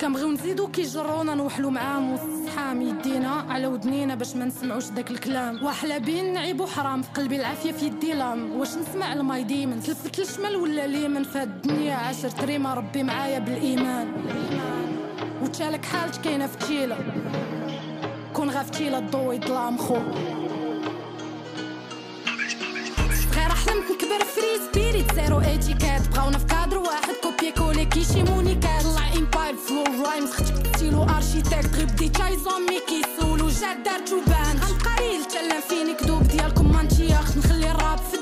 كنبغيو نزيدو كيجرونا نوحلو معاهم وسط صحام يدينا على ودنينا باش ما نسمعوش داك الكلام. واحلى بين نعيب حرام في قلبي العافية في يدي لام. واش نسمع الماي ديما تلفت الشمال ولا اليمن؟ في الدنيا عشر تريما ربي معايا بالإيمان. وتشالك حالت كاينة في تشيلة. كون غافتيلا الضو يظلام خو. غير حلمت نكبر فري سبيريت زيرو ايتيكات بغاونا في كادر ولا كيشيموني كنطلع امباير فلو رايمز ختبتيلو ارشيتكت غير بديت زومي كيسولو جا دارت وبان غنبقى ريل تلان فيني كدوب ديالكم مانتياخت نخلي الراب في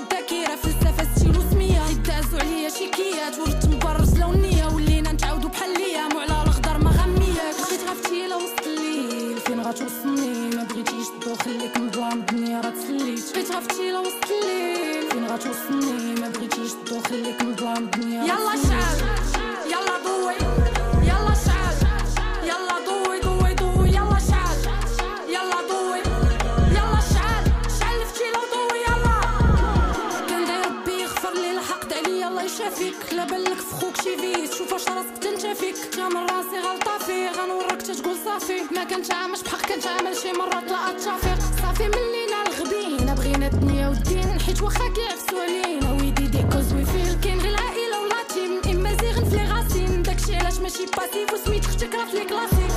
صافي ما كنتش عامش بحق كنت عامل شي مرات لا اتشافيق صافي من لينا الغبينا بغينا الدنيا والدين. حيت واخا كيعفسوا علينا ويدي دي كوز وي فيل كاين غير العائلة ولا تيم إما زيغن في لي غاسين داكشي علاش ماشي باسيف وسميت أختك راه في لي كلاسيك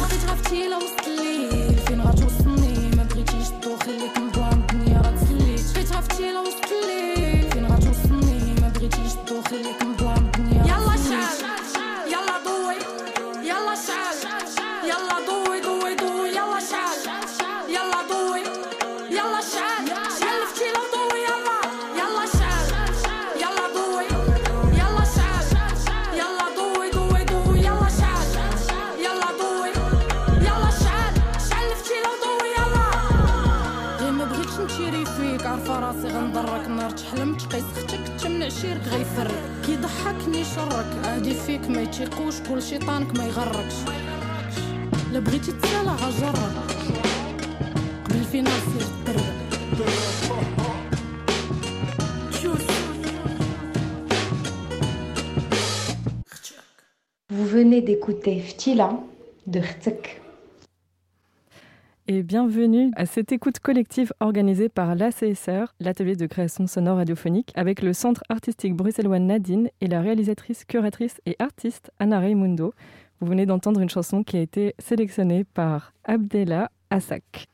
وسط فيك ما يتيقوش كل شيطانك ما يغركش لا بغيتي تسالى عجرك قبل فينا سير الدرب Vous venez d'écouter Ftila de Khtek. Et bienvenue à cette écoute collective organisée par l'ACSR, l'atelier de création sonore radiophonique, avec le centre artistique bruxellois Nadine et la réalisatrice, curatrice et artiste Anna Raimundo. Vous venez d'entendre une chanson qui a été sélectionnée par Abdella Assak.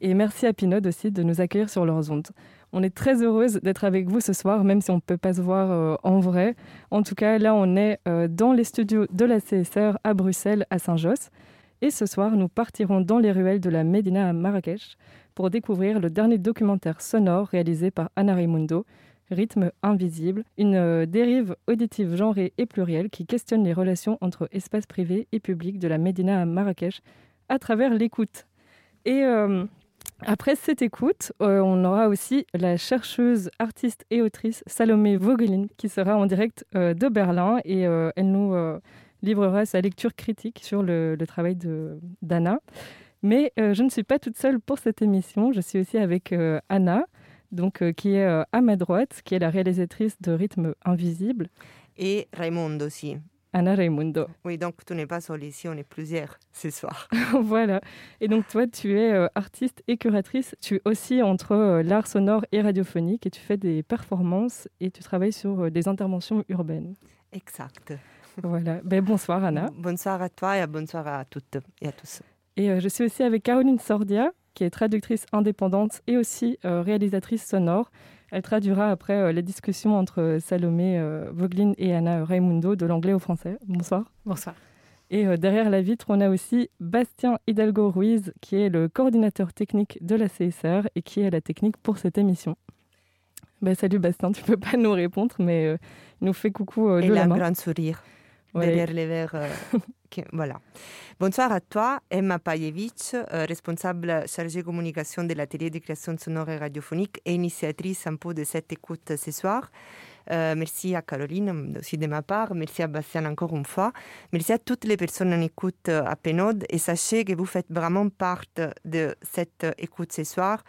Et merci à Pinode aussi de nous accueillir sur leurs ondes. On est très heureuse d'être avec vous ce soir, même si on ne peut pas se voir euh, en vrai. En tout cas, là, on est euh, dans les studios de la CSR à Bruxelles, à Saint-Josse. Et ce soir, nous partirons dans les ruelles de la Médina à Marrakech pour découvrir le dernier documentaire sonore réalisé par Anna Raimundo, Rythme invisible, une euh, dérive auditive genrée et plurielle qui questionne les relations entre espace privé et public de la Médina à Marrakech à travers l'écoute. Et euh, après cette écoute, euh, on aura aussi la chercheuse, artiste et autrice Salomé Vogelin qui sera en direct de Berlin et elle nous livrera sa lecture critique sur le, le travail d'Anna. Mais euh, je ne suis pas toute seule pour cette émission. Je suis aussi avec euh, Anna, donc, euh, qui est à ma droite, qui est la réalisatrice de Rythme Invisible, Et Raimondo aussi. Anna Raimundo. Oui, donc tu n'es pas seul ici, on est plusieurs ce soir. voilà. Et donc toi, tu es euh, artiste et curatrice. Tu es aussi entre euh, l'art sonore et radiophonique et tu fais des performances et tu travailles sur euh, des interventions urbaines. Exact. Voilà. Ben, bonsoir Anna. Bonsoir à toi et bonsoir à toutes et à tous. Et euh, je suis aussi avec Caroline Sordia, qui est traductrice indépendante et aussi euh, réalisatrice sonore. Elle traduira après euh, les discussions entre euh, Salomé euh, Voglin et Anna Raimundo de l'anglais au français. Bonsoir. Bonsoir. Et euh, derrière la vitre, on a aussi Bastien Hidalgo Ruiz, qui est le coordinateur technique de la CSR et qui est la technique pour cette émission. Ben, salut Bastien, tu peux pas nous répondre, mais euh, il nous fait coucou euh, Et de la la main. grande sourire Ouais. derrière les verres. euh, qui- voilà. Bonsoir à toi, Emma Pajevich, euh, responsable chargée communication de l'atelier de création sonore et radiophonique et initiatrice un peu de cette écoute ce soir. Euh, merci à Caroline aussi de ma part. Merci à Bastien encore une fois. Merci à toutes les personnes en écoute euh, à Pénode. Et sachez que vous faites vraiment partie de cette écoute ce soir.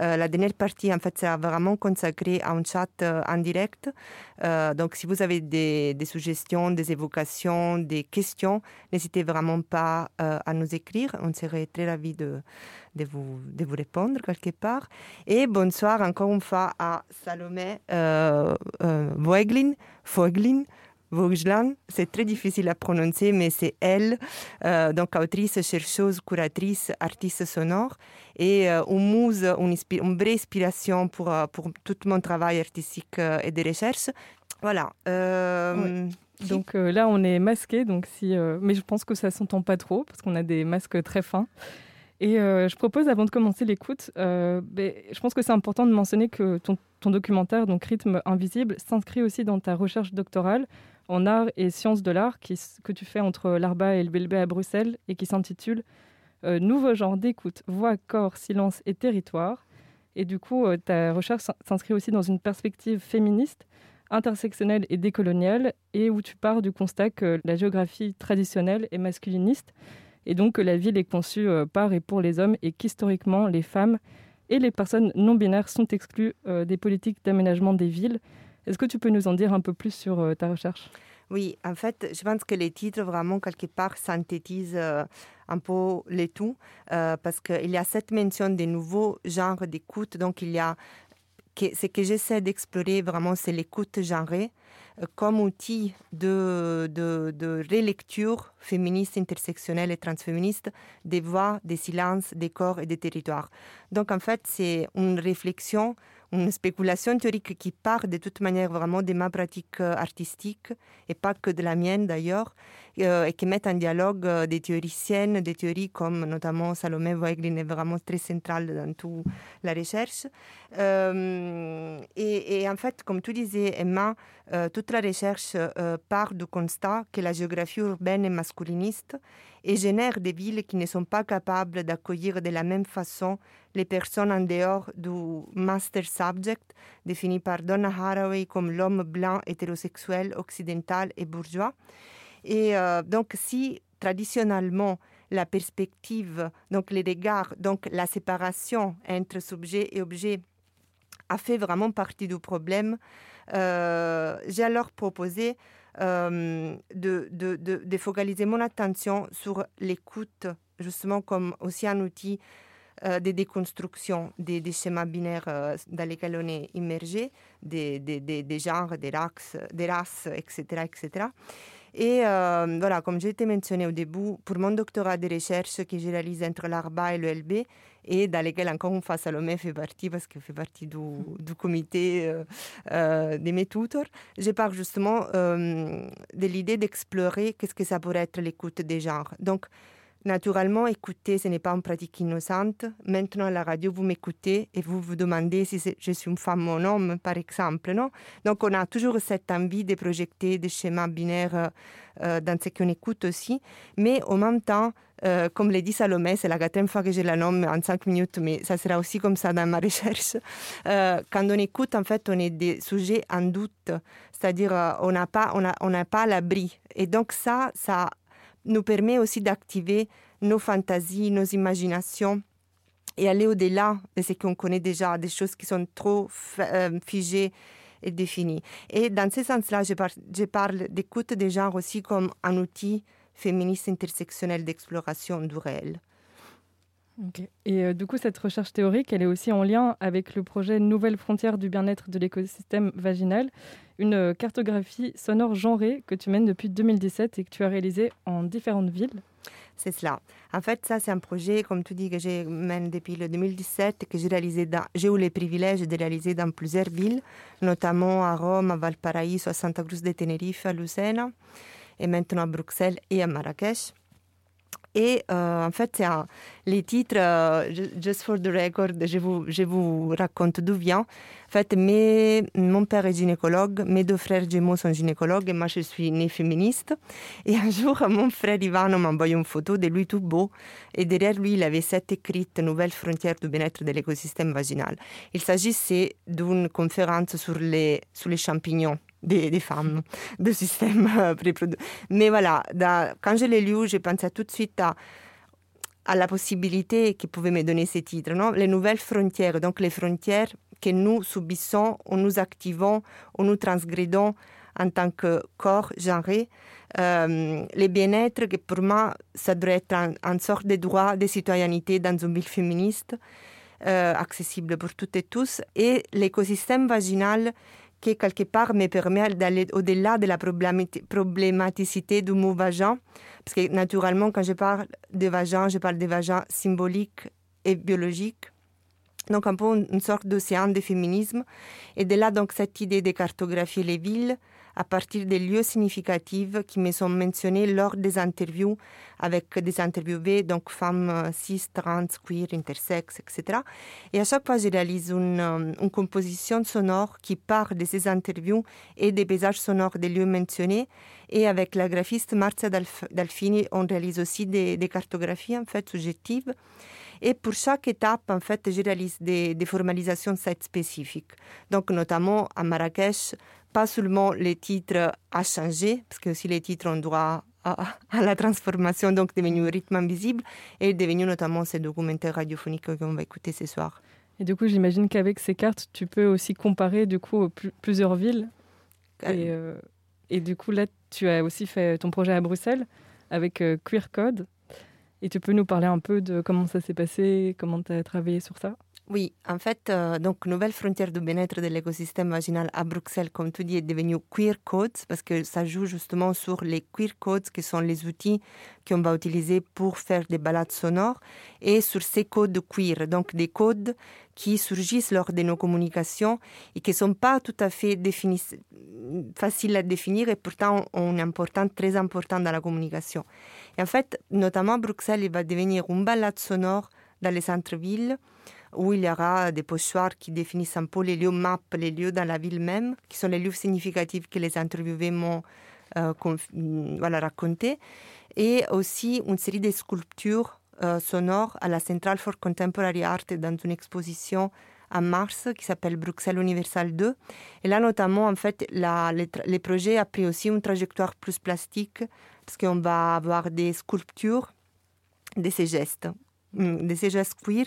Euh, la dernière partie, en fait, sera vraiment consacrée à un chat en direct. donc, si vous avez des, des, suggestions, des évocations, des questions, n'hésitez vraiment pas à nous écrire. On serait très ravis de de vous, de vous répondre quelque part. Et bonsoir encore une fois à Salomé euh, euh, Voeglin, Voglan, c'est très difficile à prononcer, mais c'est elle, euh, donc autrice, chercheuse, curatrice, artiste sonore, et euh, une muse, une, une, vraie inspiration pour, euh, pour tout mon travail artistique euh, et de recherche. Voilà. Euh, Donc là, on est masqué, donc si, mais je pense que ça s'entend pas trop parce qu'on a des masques très fins. Et euh, je propose, avant de commencer l'écoute, euh, ben, je pense que c'est important de mentionner que ton, documentaire, donc Rythme Invisible, s'inscrit aussi dans ta recherche doctorale en art et sciences de l'art que tu fais entre l'Arba et le BLB à Bruxelles et qui s'intitule euh, Nouveau genre d'écoute, voix, corps, silence et territoire. Et du coup, ta recherche s'inscrit aussi dans une perspective féministe, intersectionnelle et décoloniale, et où tu pars du constat que la géographie traditionnelle est masculiniste et donc que la ville est conçue euh, par et pour les hommes et qu'historiquement les femmes et les personnes non binaires sont exclues euh, des politiques d'aménagement des villes. Est-ce que tu peux nous en dire un peu plus sur euh, ta recherche? Oui, en fait, je pense que les titres vraiment quelque part synthétisent un peu les tout, parce qu'il y a cette mention des nouveaux genres d'écoute. Donc, il y a ce que j'essaie d'explorer vraiment, c'est l'écoute genrée, comme outil de, de, de relecture féministe, intersectionnelle et transféministe des voix, des silences, des corps et des territoires. Donc en fait, c'est une réflexion une spéculation théorique qui part de toute manière vraiment de ma pratique euh, artistique et pas que de la mienne d'ailleurs, euh, et qui met en dialogue euh, des théoriciennes, des théories comme notamment Salomé Voeglin est vraiment très centrale dans toute la recherche. Et, en fait, comme tu disais, Emma, euh, toute la recherche euh, part du constat que la géographie urbaine est masculiniste et génère des villes qui ne sont pas capables d'accueillir de la même façon les personnes en dehors du master subject défini par Donna Haraway comme l'homme blanc hétérosexuel occidental et bourgeois. Et euh, donc si traditionnellement la perspective, donc les regards, donc la séparation entre sujet et objet a fait vraiment partie du problème, j'ai alors proposé euh, de, focaliser mon attention sur l'écoute, justement comme aussi un outil euh, de déconstruction des, schémas binaires euh, dans lesquels on est immergé, des, genres, des races, des races etc., etc. Et euh, voilà, comme j'ai été mentionné au début, pour mon doctorat de recherche que j'ai réalisé entre l'ARBA et le LB, et dans lesquels encore une fois Salomé fait partie parce qu'elle fait partie du, du comité euh, euh, de mes tuteurs, je parle justement euh, de l'idée d'explorer qu'est-ce que ça pourrait être l'écoute des genres. Donc, Naturellement, écouter, ce n'est pas une pratique innocente. Maintenant, à la radio, vous m'écoutez et vous vous demandez si je suis une femme ou un homme, par exemple. Non? Donc, on a toujours cette envie de projeter des schémas binaires euh, dans ce qu'on écoute aussi. Mais en même temps, euh, comme l'a dit Salomé, c'est la quatrième fois que je la nomme en cinq minutes, mais ça sera aussi comme ça dans ma recherche. Euh, quand on écoute, en fait, on est des sujets en doute, c'est-à-dire euh, on n'a pas, on a, on n'a pas l'abri. Et donc ça, ça nous permet aussi d'activer nos fantasies, nos imaginations et aller au-delà de ce qu'on connaît déjà, des choses qui sont trop euh, figées et définies. Et dans ce sens-là, je, je parle d'écoute des genres aussi comme un outil féministe intersectionnel d'exploration du réel. Et euh, du coup, cette recherche théorique, elle est aussi en lien avec le projet Nouvelles frontières du bien-être de l'écosystème vaginal, une euh, cartographie sonore genrée que tu mènes depuis 2017 et que tu as réalisée en différentes villes. C'est cela. En fait, ça, c'est un projet, comme tu dis, que je mène depuis le 2017, que j'ai réalisé j'ai eu le privilège de réaliser dans plusieurs villes, notamment à Rome, à Valparaiso, à Santa Cruz de Tenerife, à Lucena, et maintenant à Bruxelles et à Marrakech. Et euh, en fait, les titres, euh, just for the record, je vous, raconte d'où vient. En fait, mon père est gynécologue, mes deux frères jumeaux sont gynécologues et moi je suis née féministe. Et un jour, mon frère Ivano m'a envoyé une photo de lui tout beau. Et derrière lui, il avait cette écrite Nouvelle frontière du bien-être de l'écosystème vaginal. Il s'agissait d'une conférence sur les, sur les champignons des, femmes, de système euh, Mais voilà, quand je l'ai lu, j'ai pensé tout de suite à, la possibilité qui pouvait me donner ces titres, non? Les nouvelles frontières, donc les frontières que nous subissons ou nous activons ou nous transgrédons en tant que corps genré. Euh, les bien-être, que pour moi, ça devrait être une sorte de droit de citoyenneté dans une ville féministe, euh, accessible pour toutes et tous, et l'écosystème vaginal quelque part me permet d'aller au-delà de la problématicité du mot vagin, parce que naturellement, quand je parle de vagin, je parle de vagin symbolique et biologique. Donc un peu une sorte d'océan de féminisme. Et de là, donc, cette idée de cartographier les villes, à partir des lieux significatifs qui me sont mentionnés lors des interviews avec des interviewés, donc femmes euh, cis, trans, queer, intersexes, etc. Et à chaque fois, je réalise une, euh, une composition sonore qui part de ces interviews et des paysages sonores des lieux mentionnés. Et avec la graphiste Marzia Dalfini, on réalise aussi des, cartographies en fait subjectives. Et pour chaque étape, en fait, je réalise des, des formalisations spécifiques. Donc, notamment à Marrakech, pas seulement les titres à changer, parce que aussi les titres ont droit à, la transformation, donc devenu rythme invisible, et devenu notamment ces documentaires radiophoniques qu'on va écouter ce soir. Et du coup, j'imagine qu'avec ces cartes, tu peux aussi comparer du coup plusieurs villes. Et, euh, et, du coup, là, tu as aussi fait ton projet à Bruxelles avec euh, Queer Code. Et tu peux nous parler un peu de comment ça s'est passé, comment tu as travaillé sur ça? Oui, en fait, euh, donc Nouvelle frontière de bien-être de l'écosystème vaginal à Bruxelles, comme tu dis, est devenu Queer Codes parce que ça joue justement sur les Queer Codes qui sont les outils qu'on va utiliser pour faire des balades sonores et sur ces codes queer, donc des codes qui surgissent lors de nos communications et qui ne sont pas tout à fait faciles à définir et pourtant ont une importance très importante dans la communication. Et en fait, notamment Bruxelles, il va devenir une balade sonore dans les centres-villes où il y aura des pochoirs qui définissent un peu les lieux map, les lieux dans la ville même, qui sont les lieux significatifs que les interviewés m'ont euh, mm, raconté, et aussi une série de sculptures euh, sonores à la Central for Contemporary Art dans une exposition en mars qui s'appelle Bruxelles Universal 2. Et là, notamment, en fait, les projets a pris aussi une trajectoire plus plastique parce qu'on va avoir des sculptures de ces gestes, mm, de ces gestes queer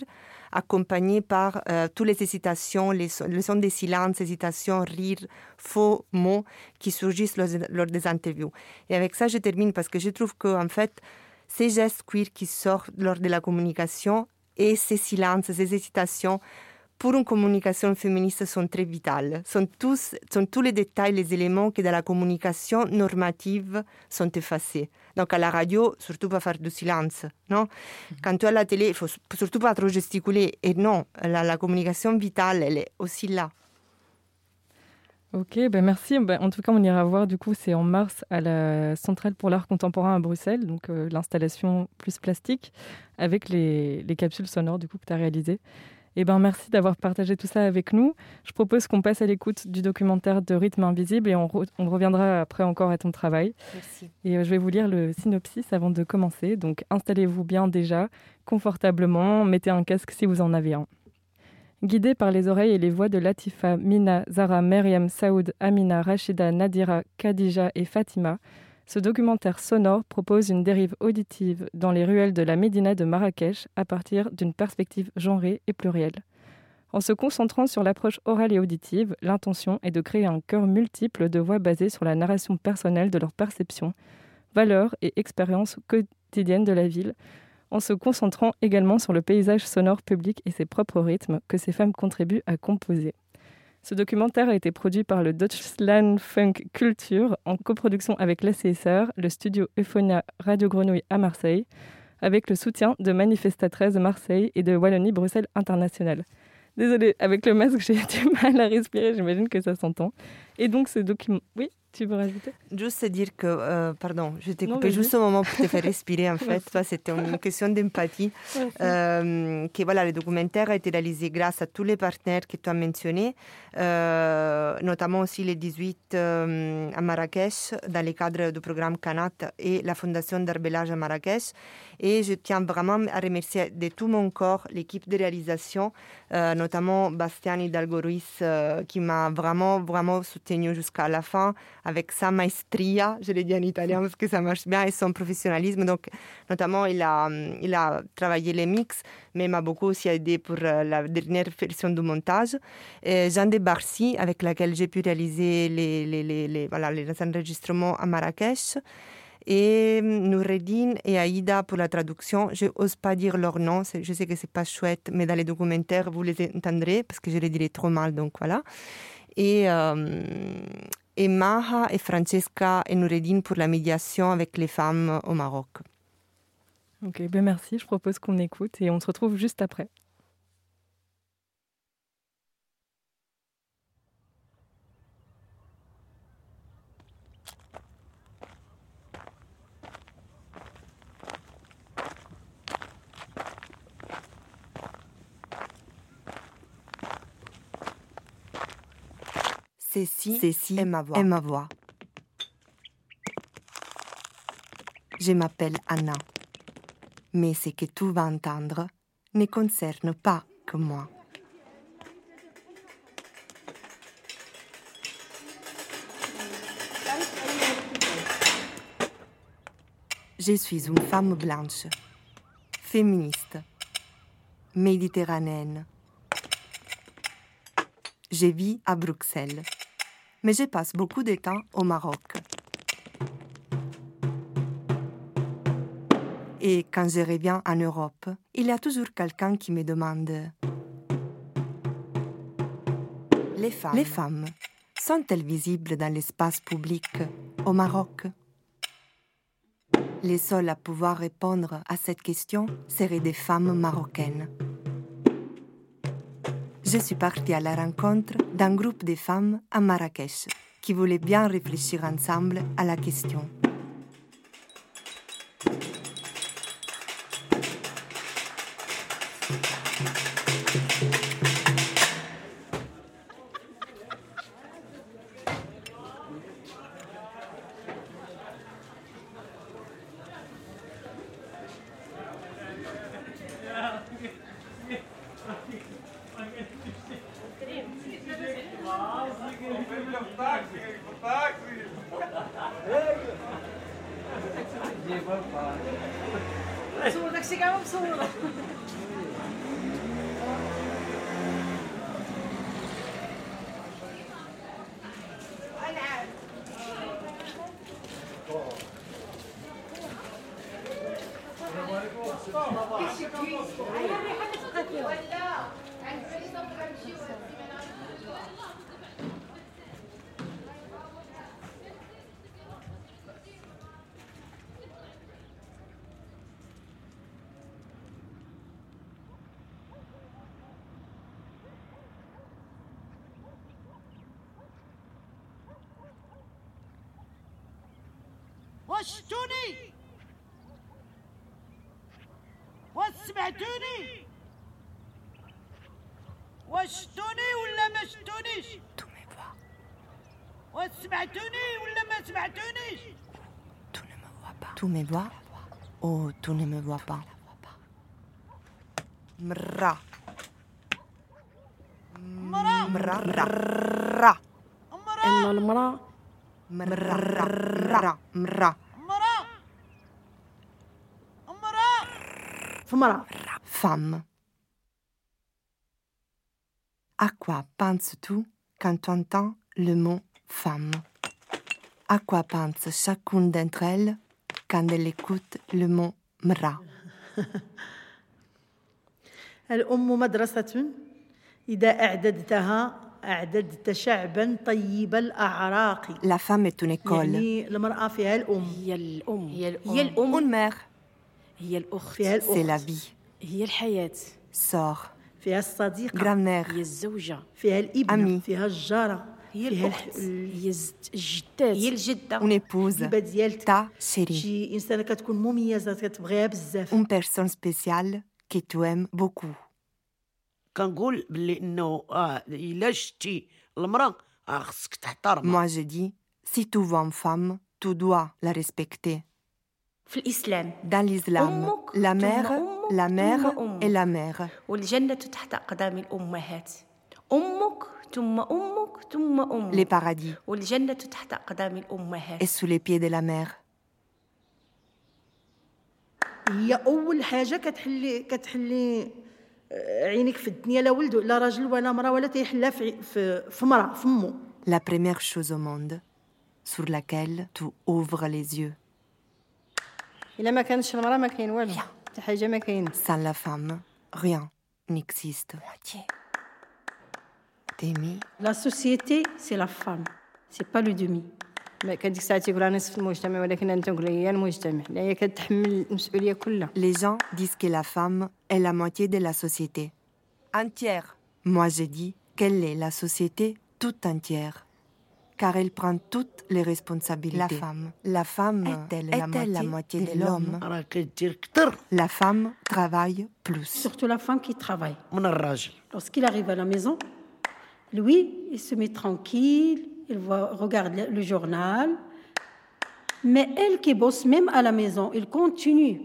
accompagné par euh, toutes les hésitations, les, le son des silences, hésitations, rires, faux mots qui surgissent lors, des interviews. Et avec ça, je termine parce que je trouve que en fait, ces gestes queer qui sortent lors de la communication et ces silences, ces hésitations, pour une communication féministe sont très vitales. Sont tous, sont tous les détails, les éléments qui dans la communication normative sont effacés. Donc à la radio, surtout pas faire du silence, non mhm. Quand tu es à la télé, il faut surtout pas trop gesticuler. Et non, la, la communication vitale, elle est aussi là. Ok, ben merci. Ben, en tout cas, on ira voir, du coup, c'est en mars à la Centrale pour l'art contemporain à Bruxelles, donc euh, l'installation plus plastique, avec les, les, capsules sonores du coup, que tu as réalisées. Eh ben, merci d'avoir partagé tout ça avec nous. Je propose qu'on passe à l'écoute du documentaire de Rythme Invisible et on, on, reviendra après encore à ton travail. Merci. Et euh, je vais vous lire le synopsis avant de commencer. Donc installez-vous bien déjà, confortablement, mettez un casque si vous en avez un. Guidé par les oreilles et les voix de Latifa, Mina, Zara, Myriam, Saoud, Amina, Rachida, Nadira, Khadija et Fatima, ce documentaire sonore propose une dérive auditive dans les ruelles de la Médina de Marrakech à partir d'une perspective genrée et plurielle. En se concentrant sur l'approche orale et auditive, l'intention est de créer un chœur multiple de voix basées sur la narration personnelle de leurs perceptions, valeurs et expériences quotidiennes de la ville, en se concentrant également sur le paysage sonore public et ses propres rythmes que ces femmes contribuent à composer. Ce documentaire a été produit par le Deutschland Funk Culture en coproduction avec l'ACSR, le studio Euphonia Radio Grenouille à Marseille, avec le soutien de Manifesta 13 de Marseille et de Wallonie-Bruxelles International. Désolée, avec le masque, j'ai du mal à respirer, j'imagine que ça s'entend. Et donc, ce document. Oui? Tu veux rajouter? Juste dire que, euh, pardon, je t'ai coupé juste au moment pour te faire respirer, en fait. C'était une question d'empathie. Euh, que voilà, le documentaire a été réalisé grâce à tous les partenaires que tu as mentionnés, euh, notamment aussi les 18 à Marrakech, dans le cadre du programme Canat et la Fondation d'Arbelage à Marrakech. Et je tiens vraiment à remercier de tout mon corps l'équipe de réalisation, notamment Bastiani Dalgoruis, qui m'a vraiment, vraiment soutenu jusqu'à la fin avec sa maestria, je l'ai dit en italien parce que ça marche bien, et son professionnalisme. Donc, notamment, il a, a travaillé les mix, mais m'a beaucoup aussi aidé pour euh, la dernière version du montage. Et Jean de Barcy, avec laquelle j'ai pu réaliser les, enregistrements à Marrakech et Noureddin et Aïda pour la traduction. Je n'ose pas dire leur nom, je sais que c'est pas chouette, mais dans les documentaires, vous les entendrez parce que je les dirai trop mal, donc voilà. Et, euh, et Maha et Francesca et Noureddin pour la médiation avec les femmes au Maroc. Ok, ben merci. Je propose qu'on écoute et on se retrouve juste après. Ceci, Ceci est ma voix. ma voix. Je m'appelle Anna, mais ce que tu vas entendre ne concerne pas que moi. Je suis une femme blanche, féministe, méditerranéenne. Je vis à Bruxelles mais je passe beaucoup de temps au Maroc. Et quand je reviens en Europe, il y a toujours quelqu'un qui me demande. Les femmes, Les femmes. Sont-elles visibles dans l'espace public au Maroc? Les seules à pouvoir répondre à cette question seraient des femmes marocaines je suis partie à la rencontre d'un groupe de femmes à Marrakech qui voulaient bien réfléchir ensemble à la question. Tu me vois Oh, tu ne me vois pas. Mra. مرا Mra. Mra. مرا المرأة Mra. Mra. مرا مرا فمرأة Femme. À quoi penses-tu quand tu entends le mot femme À quoi pense chacune d'entre elles quand elle écoute le mot mra الأم مدرسة إذا أعددتها أعددت شعبا طيب الأعراق La femme est une école. يعني المرأة فيها الأم هي الأم هي الأم. هي الأم Une mère, هي الأخت فيها الأخت c'est la vie. هي الحياة Sœur, فيها الصديقة grand-mère, هي الزوجة فيها الابنة أمي. فيها الجارة هي فيها الاخت الح- ال- هي الز- الجدات هي الجدة Une épouse, الهبه ديال ta chérie, شي انسانه كتكون مميزه كتبغيها بزاف une personne spéciale que tu aimes beaucoup. كنقول باللي انه اه الا شتي المراه اه خصك تحترمها Moi, je dis, si tu vois une femme, tu dois la respecter. في الإسلام Dans l'islam, أمك la ثم mère, أمك la mère ثم أمك. et la mère. والجنة تحت أقدام الأمهات أمك ثم أمك ثم les paradis. est sous les pieds de la mère. La première chose au monde sur laquelle tu ouvres les yeux. Sans la femme, rien n'existe. La société, c'est la femme, c'est pas le demi. Les gens disent que la femme est la moitié de la société. Entière. Moi, je dis qu'elle est la société toute entière. Car elle prend toutes les responsabilités. La femme. La femme est-elle la, moitié, la moitié de l'homme? La femme travaille plus. Surtout la femme qui travaille. Lorsqu'il arrive à la maison, lui, il se met tranquille, il voit, regarde le journal. Mais elle qui bosse même à la maison, il continue.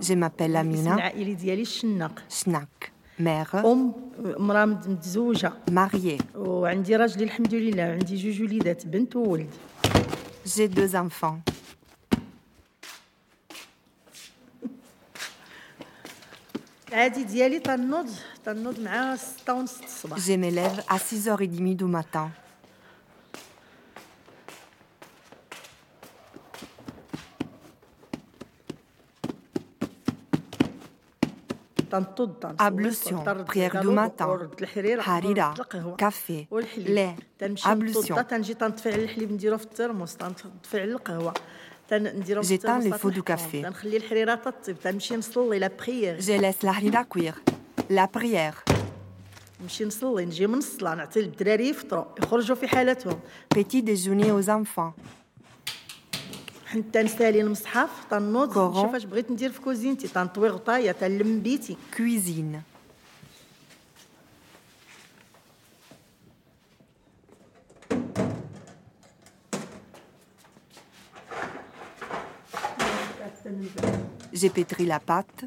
Je m'appelle Amina. Schnack. Mère. Mariée. J'ai deux enfants. Je m'élève à 6h30 du matin. Ablution, prière du matin, harira, café, lait, ablution. نطض تنجي تنطفي على الحليب نديرو في الترموس تنطفي على القهوه تنديرو في J'éteins الترموس le feu du تنحطهم. café. تنخلي الحريره تطيب تنمشي نصلي لا بريير Je laisse la harira cuire. La prière. نمشي نصلي نجي من الصلاه نعطي للدراري يفطروا يخرجوا في حالتهم Petit déjeuner aux enfants. حتى نسالي المصحف تنوض كورون. نشوف اش بغيت ندير في كوزينتي تنطوي غطايه تنلم بيتي Cuisine. J'ai pétri la pâte.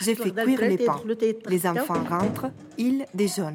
J'ai fait cuire les pains. Les enfants rentrent, ils déjeunent.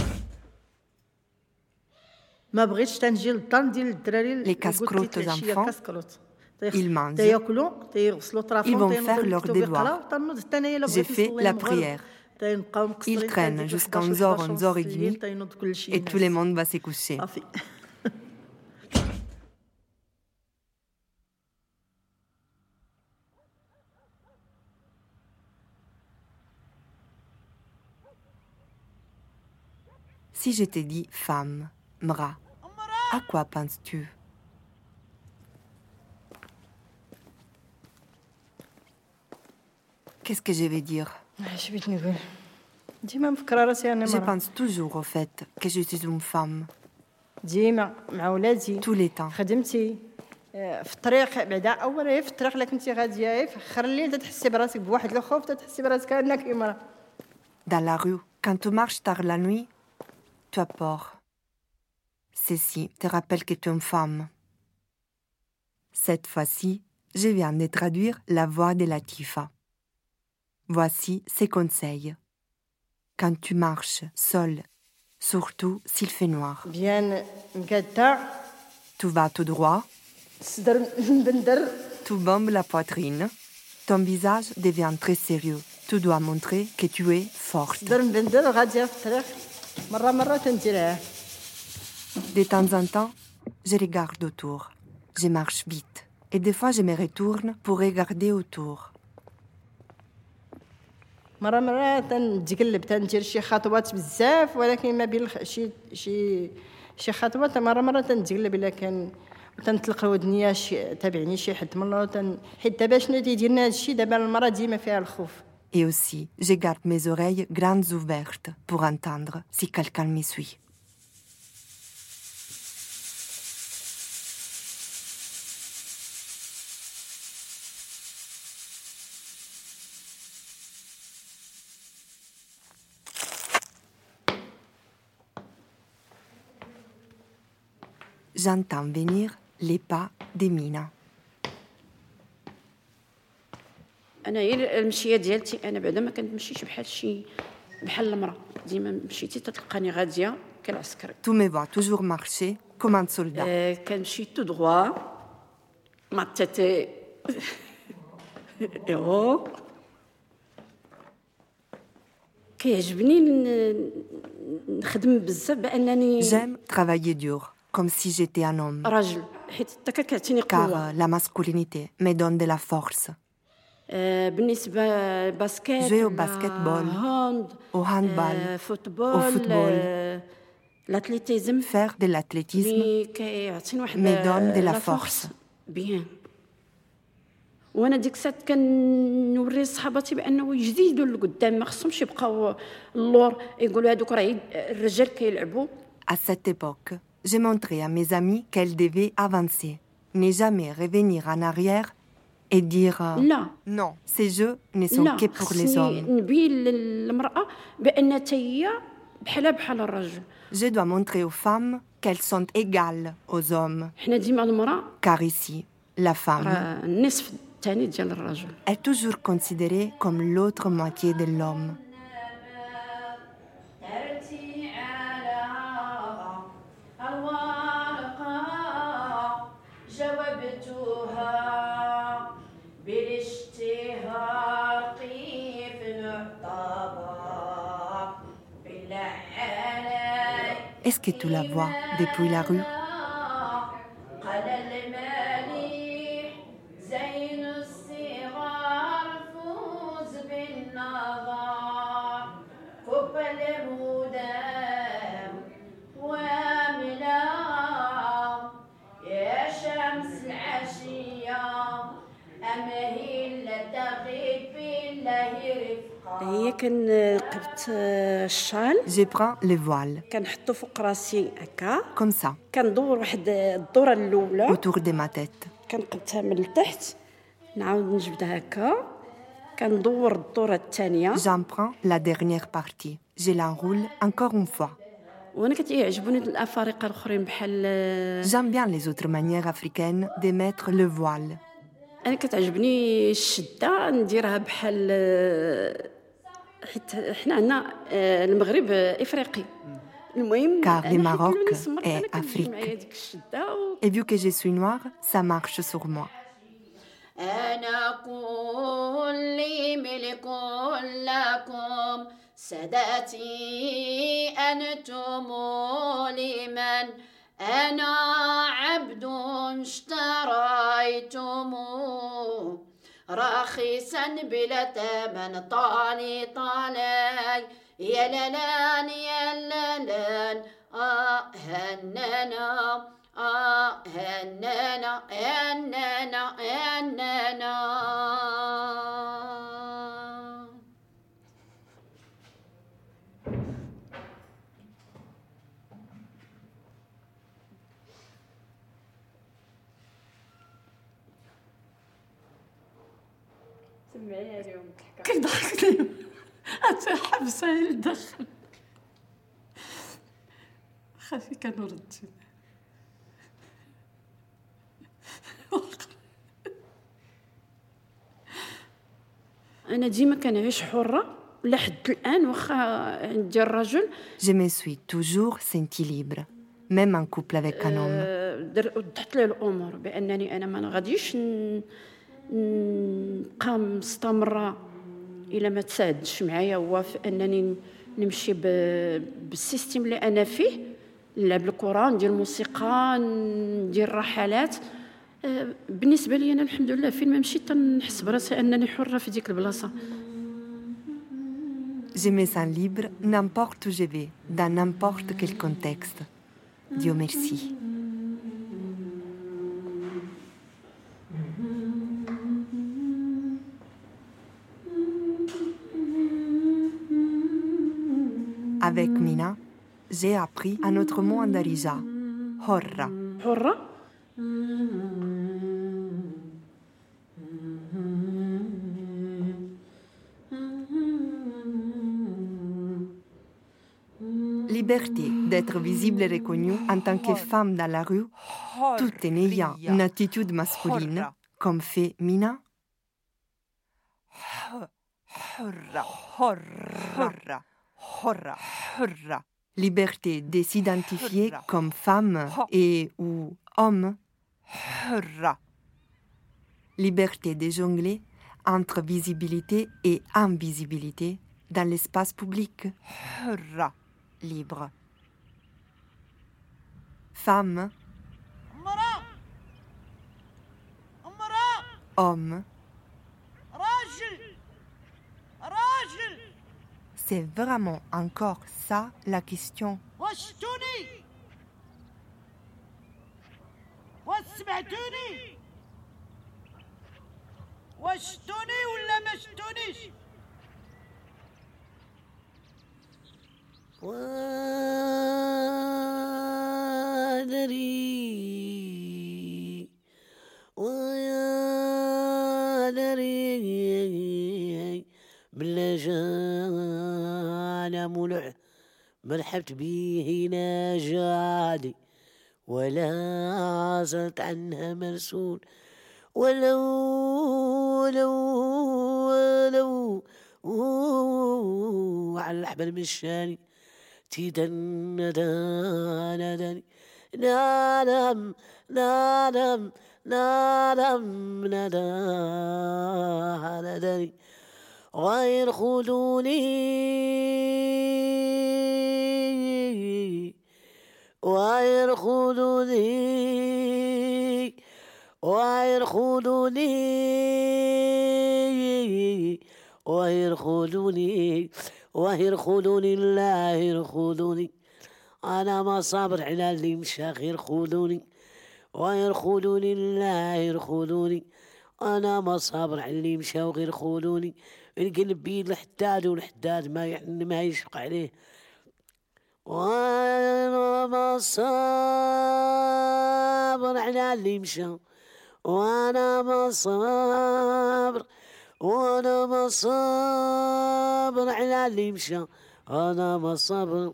Les casse-croûtes enfants, ils mangent, ils vont faire leurs devoirs. J'ai fait la prière. Ils traînent jusqu'à 11h, 11h30 et tout le monde va se coucher. Si je t'ai dit femme, Mra, à quoi penses-tu Qu'est-ce que je vais dire اش بغيت نقول ديما مفكره راسي انا Je مرأة pense toujours au fait que je suis une femme. ديما مع ولادي Tous les temps. خدمتي آه، في الطريق بعدا اول غير في الطريق الا كنتي غاديه غير في اخر الليل تحسي براسك بواحد الخوف تحسي براسك انك امراه Dans la rue, quand tu marches tard la nuit, tu as peur. Ceci te rappelle que tu es une femme. Cette fois-ci, je viens de traduire la voix de Latifa. Voici ses conseils. Quand tu marches seul, surtout s'il fait noir. Bien, tu vas tout droit. Tu bombes la poitrine. Ton visage devient très sérieux. Tu dois montrer que tu es forte. De temps en temps, je regarde autour. Je marche vite. Et des fois, je me retourne pour regarder autour. مره مره تنتقلب تندير شي خطوات بزاف ولكن ما بين الخ- شي شي شي خطوات مره مره تنتقلب الا كان تنطلق ودنيا شي تابعني شي حد من اللور تن... حيت دابا شنو تيديرنا هذا الشيء دابا المراه ديما فيها الخوف Et aussi, je garde mes oreilles grandes ouvertes pour entendre si quelqu'un me suit. J'entends venir les pas d'Emina. انا هي المشيه ديالتي انا بعدا ما كنمشيش بحال شي بحال المراه ديما مشيتي تتلقاني غاديه كالعسكري Tu me vois toujours marcher comme un soldat. آه كنمشي تو دغوا ما تاتي ايوا كيعجبني ن- نخدم بزاف بانني J'aime travailler dur, comme si j'étais un homme, راجل حيت حتى كتعطيني car قوه euh, la masculinité me donne de la force. آه، بالنسبه للباسكيت Jouer au ولا basketball, هاند au handball, آه، فوتبول au football. آه، الاتليتيزم Faire de l'athlétisme اللي كيعطيني واحد me donne de la لا force. بيان وانا ديك الساعه كنوري صحاباتي بانه يجديدوا لقدام ما خصهمش يبقاو اللور يقولوا هذوك راه عيد- الرجال كيلعبوا À cette époque, je montrais à mes amis qu'elles devaient avancer, ne jamais revenir en arrière et dire euh, non, ces jeux ne sont que pour les hommes. Je dois montrer aux femmes qu'elles sont égales aux hommes. Car ici, la femme est toujours considérée comme l'autre moitié de l'homme. Est-ce que tu la vois depuis la rue? Je prends le voile, كنحطو فوق راسي هكا comme ça, كندور واحد الدوره الاولى autour de ma tête. كنقبتها من التحت نعاود نجبدها هكا كندور الدوره الثانيه J'en prends la dernière partie. Je l'enroule encore une fois. وانا كتعجبوني الافارقه الاخرين بحال J'aime bien les autres manières africaines de mettre le voile. انا كتعجبني الشده نديرها بحال Car أنا le حيت Maroc كلوني سمرت، أنا est كتجي Afrique. معايا ديك الشده و... Et vu que je suis noire, ça marche sur moi. أنا كلي ملك لكم سادتي أنتم لمن أنا عبد اشتريتم راخصا بلا ثمن طالي طالي يا لالان يا لالان آه هننا آه هننا هننا هننا كيضحك لي حتى حبسها لداخل خافي كنرد أنا ديما كنعيش حرة لحد الآن واخا عندي الرجل. Je me suis toujours sentie libre, même en couple avec un homme. آه، در- وضحت له الأمور بأنني أنا ما غاديش ن- نبقى مستمرة إلا ما تساعدش معايا هو في أنني نمشي بالسيستم اللي أنا فيه نلعب الكره ندير الموسيقى ندير رحلات آه، بالنسبة لي أنا الحمد لله فين ما مشيت تنحس براسي أنني حرة في ديك البلاصة Je me sens libre n'importe où je vais, dans n'importe quel contexte. Dieu merci. Avec mm. Mina, j'ai appris un autre mot andarisa, horra. Horra? Liberté d'être visible et reconnue en tant que femme dans la rue, tout en ayant une attitude masculine, comme fait Mina. Horra, horra, horra liberté de s'identifier comme femme et ou homme, liberté de jongler entre visibilité et invisibilité dans l'espace public, libre. Femme, homme, c'est vraiment encore ça la question. وشتوني وسمعتوني وشتوني ولا ما شتونيش وادري ويا دري بلا جانا ملح مرحبت به نجادي ولا زلت عنها مرسول. ولو ولو ولو على الأحبال مشاني تيدن داني نادم نادم نادم نادم غير خذوني غير خذوني غير خذوني غير خذوني وهير خذوني لا هير خذوني أنا ما صابر على اللي مشى غير خذوني وهير خذوني لا هير خذوني أنا ما صابر على اللي مشى وغير خذوني نقلب بيد الحداد والحداد ما يعني ما يشفق عليه. وأنا ما صابر على اللي مشى وأنا ما صابر وأنا ما صابر على اللي مشى أنا ما صابر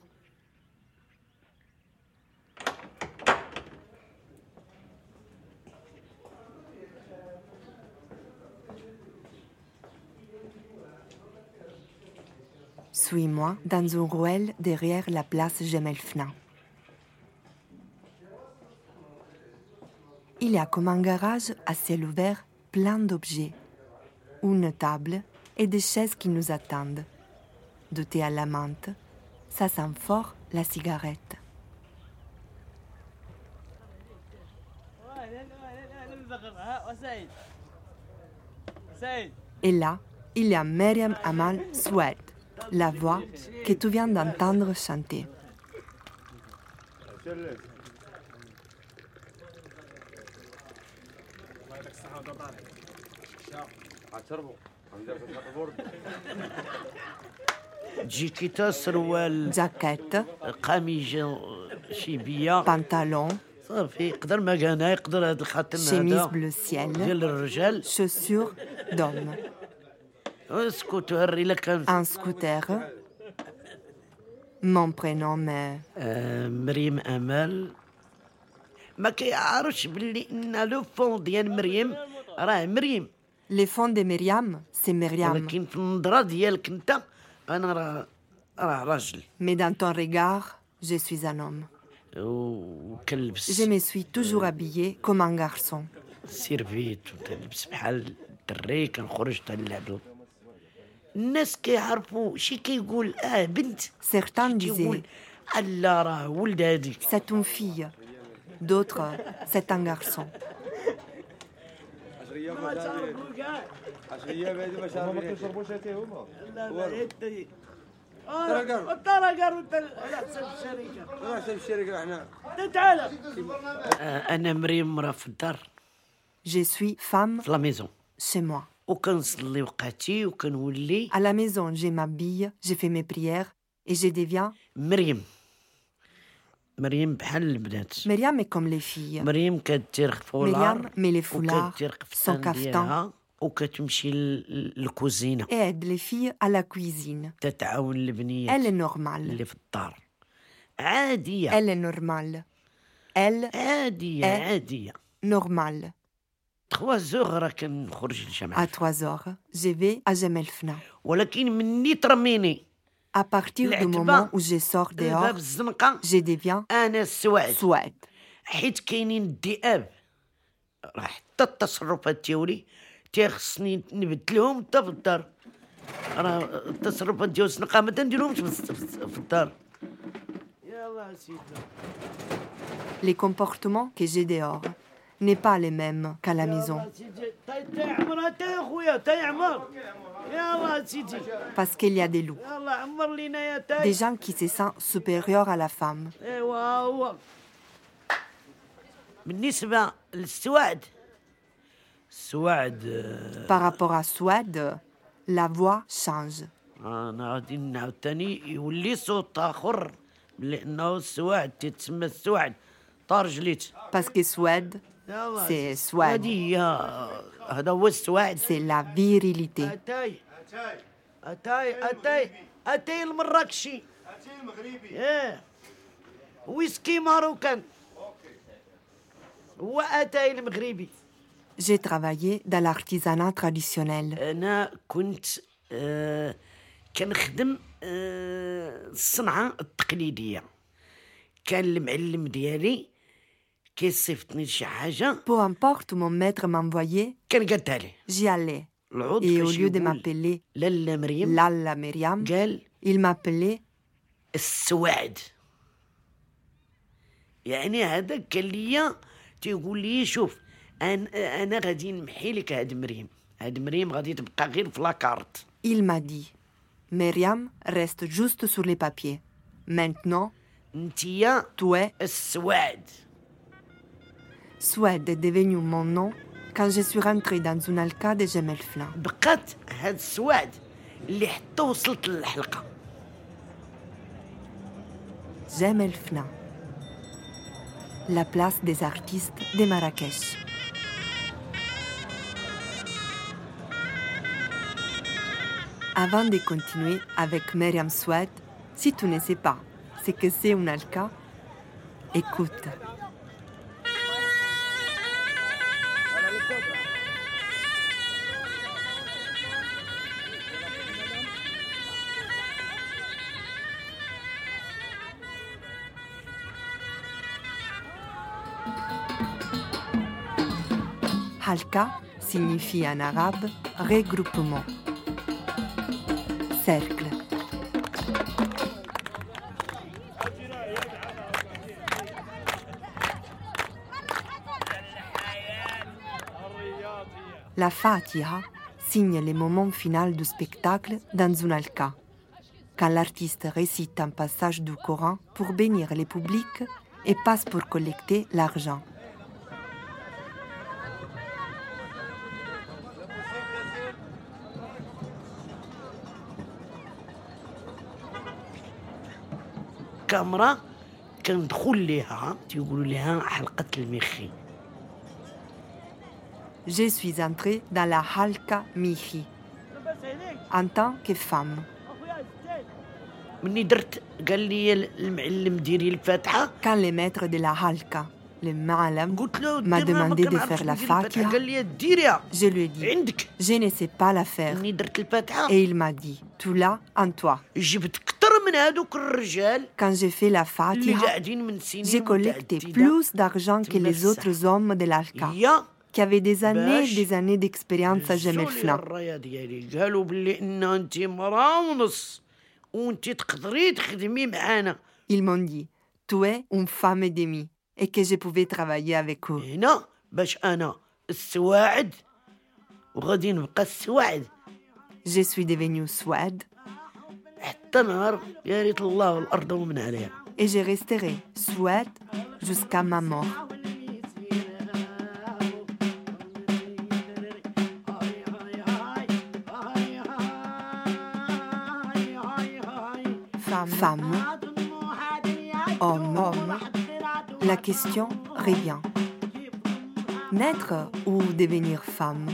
Suis-moi dans un ruelle derrière la place Gemelfna. Il y a comme un garage à ciel ouvert plein d'objets. Une table et des chaises qui nous attendent. De thé à la menthe, ça sent fort la cigarette. Et là, il y a Miriam Amal Swed la voix que tu viens d'entendre chanter. Jaquette, pantalon, chemise bleu ciel, chaussures d'homme. chaussures d'homme. سكوتر الا كان un scooter, mon prénom mais آه، مريم امل ما كيعرفش باللي ان لو فون ديال مريم راه مريم les fonds de Myriam, c'est Myriam. ولكن في النظره ديالك انت انا راه راه راجل Mais dans ton regard, je suis un homme. وكنلبس Je me suis toujours habillée comme un garçon. سيرفيت وتلبس بحال الدري كنخرج تنلعبو Certains disaient C'est une fille. D'autres, c'est un garçon. Je suis femme. La maison. C'est moi. À la maison, je m'habille, je fais mes prières et je deviens Myriam. Est comme les filles. Myriam met les foulards, son caftan. Et aide les filles à la cuisine. Elle est normale. Elle est normale. Elle est normale. À trois heures, je vais à la À partir du moment où je sors dehors, je deviens un Les comportements que j'ai dehors n'est pas les mêmes qu'à la maison. Parce qu'il y a des loups, des gens qui se sentent supérieurs à la femme. Par rapport à Suède, la voix change. Parce que Suède c'est سي- Souad. هادي هي هذا هو السواعد C'est la virilité. اتاي اتاي اتاي اتاي المراكشي اتي المغربي ايه ويسكي ماروكان هو اتاي المغربي J'ai travaillé dans l'artisanat traditionnel. انا كنت آه كنخدم آه الصنعه التقليديه كان المعلم ديالي كيصيفطني لشي حاجه Peu importe où mon maître m'envoyait, كنقدها ليه j'y allais. العود Et au فاش lieu de يقول m'appeler لالا مريم Lalla Myriam, قال il m'appelait السواد يعني هذا قال لي تيقول لي شوف انا انا غادي نمحي لك هاد مريم هاد مريم غادي تبقى غير في لاكارت Il m'a dit Myriam reste juste sur les papiers. Maintenant, انتيا tu es السواد Souad est devenu mon nom quand je suis rentrée dans une alca de Gemelflin. بقات هاد السواد اللي حتى وصلت للحلقه Gemelfna. La place des artistes de Marrakech. Avant de continuer avec Myriam Souad, si tu ne sais pas ce que c'est un alka, écoute. Halka signifie en arabe regroupement. Cercle. La Fatiha signe le moment final du spectacle dans une alka, quand l'artiste récite un passage du Coran pour bénir le public et passe pour collecter l'argent. كاميرا كندخل ليها تيقولوا لها حلقة المخي Je suis entrée dans la Halka Mihi. en tant que femme. مني درت قال لي المعلم ديري الفاتحة Quand le maître de la halka, Le Ma'alam m'a demandé de faire la fakia. Je lui ai dit, je ne sais pas la faire. Et il m'a dit, tout là en toi. Quand j'ai fait la fakia, j'ai collecté plus d'argent que les autres hommes de l'Alka qui avaient des années et des années d'expérience à Jemelfna. Ils m'ont dit, tu es une femme et demie et que je pouvais travailler avec eux. هنا باش انا السواعد وغادي نبقى السواعد Je suis devenue Swad, حتى نهار يا ريت الله والارض ومن عليها et je resterai Swad jusqu'à ma mort. Question revient. Naître ou devenir femme?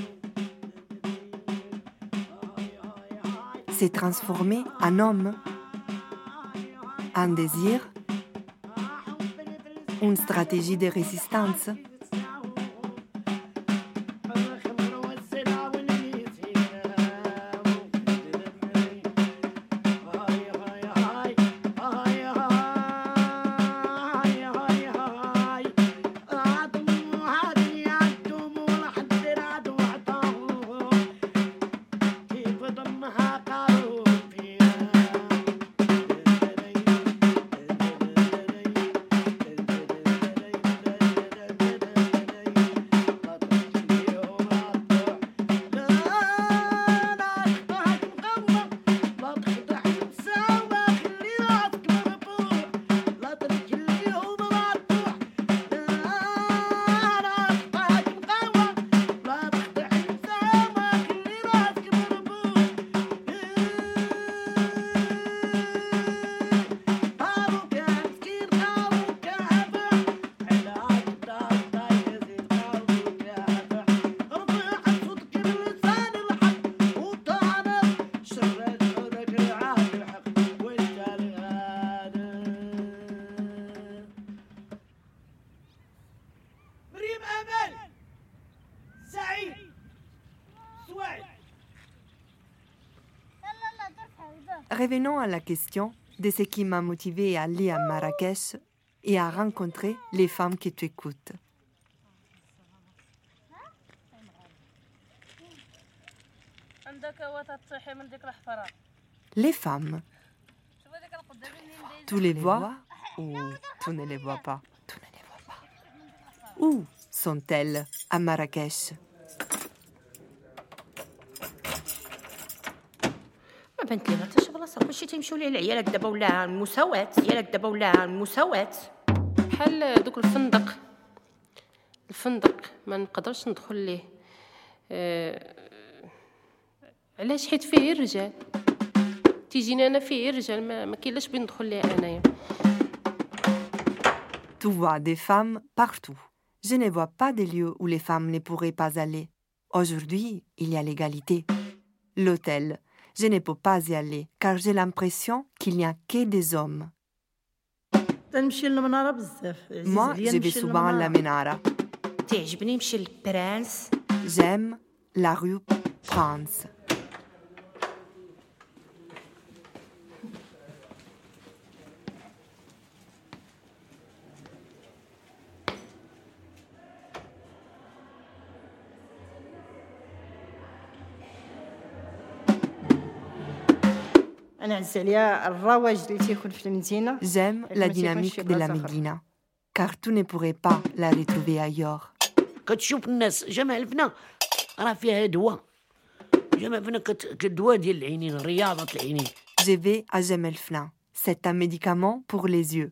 Se transformer en homme? Un désir? Une stratégie de résistance? la question de ce qui m'a motivé à aller à Marrakech et à rencontrer les femmes qui t'écoutent. Les femmes. Tu les vois ou tu ne les vois pas? Où sont-elles à Marrakech? بلاصه كلشي تيمشيو ليه العيالك دابا ولا المساواة؟ عيالك دابا ولا المساواة؟ بحال دوك الفندق. الفندق ما نقدرش ندخل ليه. آه، علاش؟ حيت فيه الرجال. تيجيني أنا فيه الرجال ما, ما كاين لاش بين ندخل ليه أنايا. Tu vois des femmes partout. Je ne vois pas de lieu où les femmes ne pourraient pas aller. Aujourd'hui, il y a l'égalité. L'hôtel, je ne peux pas y aller, car j'ai l'impression qu'il n'y a que des hommes. Moi, je vais souvent à la Menara. J'aime la rue Prince. J'aime la dynamique de la Médina, car tu ne pourrais pas la retrouver ailleurs. Quand tu vois je vais à Jemelfna. C'est un médicament pour les yeux.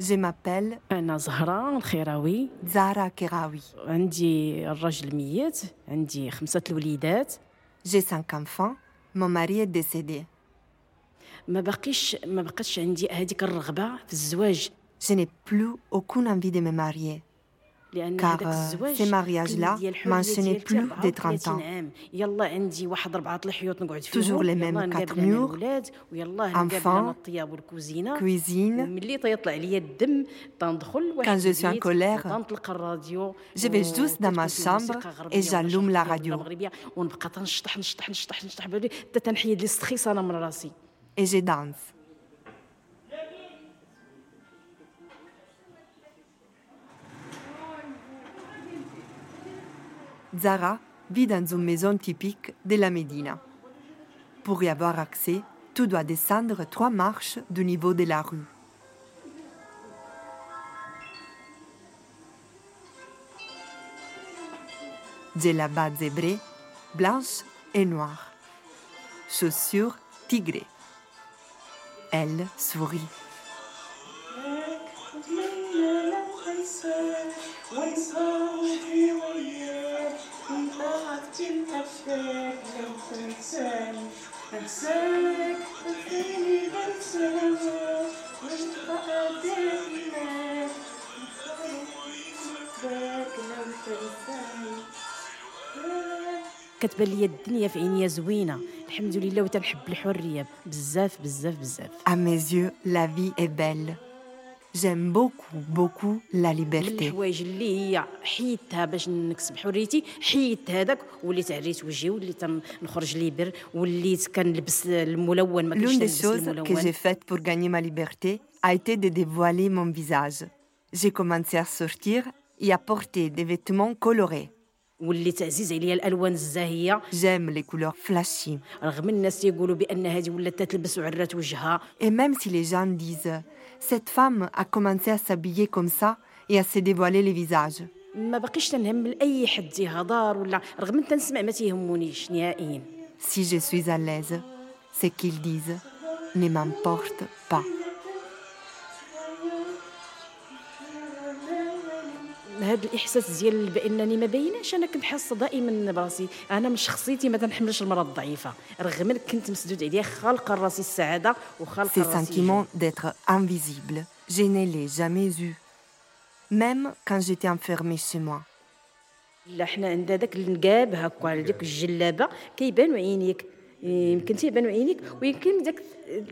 Je m'appelle انا زهره الخيراوي Zara Kerawi. عندي الراجل ميت عندي خمسه الوليدات J'ai cinq enfants. Mon mari est décédé. ما باقيش ما بقاش عندي هذيك الرغبه في الزواج Je n'ai plus aucune envie de me marier. car euh, ces mariages-là mentionnaient plus de 30 ans. Toujours les mêmes quatre murs, enfants, cuisine. Quand je suis en colère, je vais juste dans ma chambre et j'allume la radio. Et je danse. Zara vit dans une maison typique de la Médina. Pour y avoir accès, tu dois descendre trois marches du niveau de la rue. J'ai la bas zébrée, blanche et noire. Chaussures tigrées. Elle sourit. كتبان لي الدنيا في عينيا زوينة. الحمد لله وتنحب الحرية. بزاف بزاف بزاف. À mes yeux, la vie est belle. J'aime beaucoup, beaucoup la liberté. L'une des choses que j'ai faites pour gagner ma liberté a été de dévoiler mon visage. J'ai commencé à sortir et à porter des vêtements colorés. J'aime les couleurs flashy. Et même si les gens disent cette femme a commencé à s'habiller comme ça et à se dévoiler les visages. Si je suis à l'aise, ce qu'ils disent ne m'importe pas. هذا الإحساس ديال بأنني ما بايناش أنا كنت حاسه دائما براسي أنا من شخصيتي ما تنحملش المراه الضعيفة رغم إن كنت مسدود عليا خالقه راسي السعادة وخالقه راسي sentiments d'être invisible, je ne les jamais eus. Même quand j'étais enfermée chez moi. لا حنا عندنا داك النقاب هكا على ديك الجلابة كيبانوا عينيك يمكن تيبانوا عينيك ويمكن داك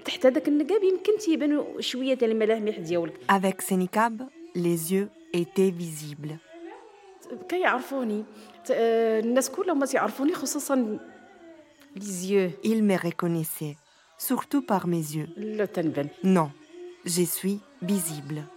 تحت هذاك النقاب يمكن تيبانوا شوية ديال الملامح ديالك Avec ce niqab, les yeux était visible. Il me reconnaissait, surtout par mes yeux. Non, je suis visible.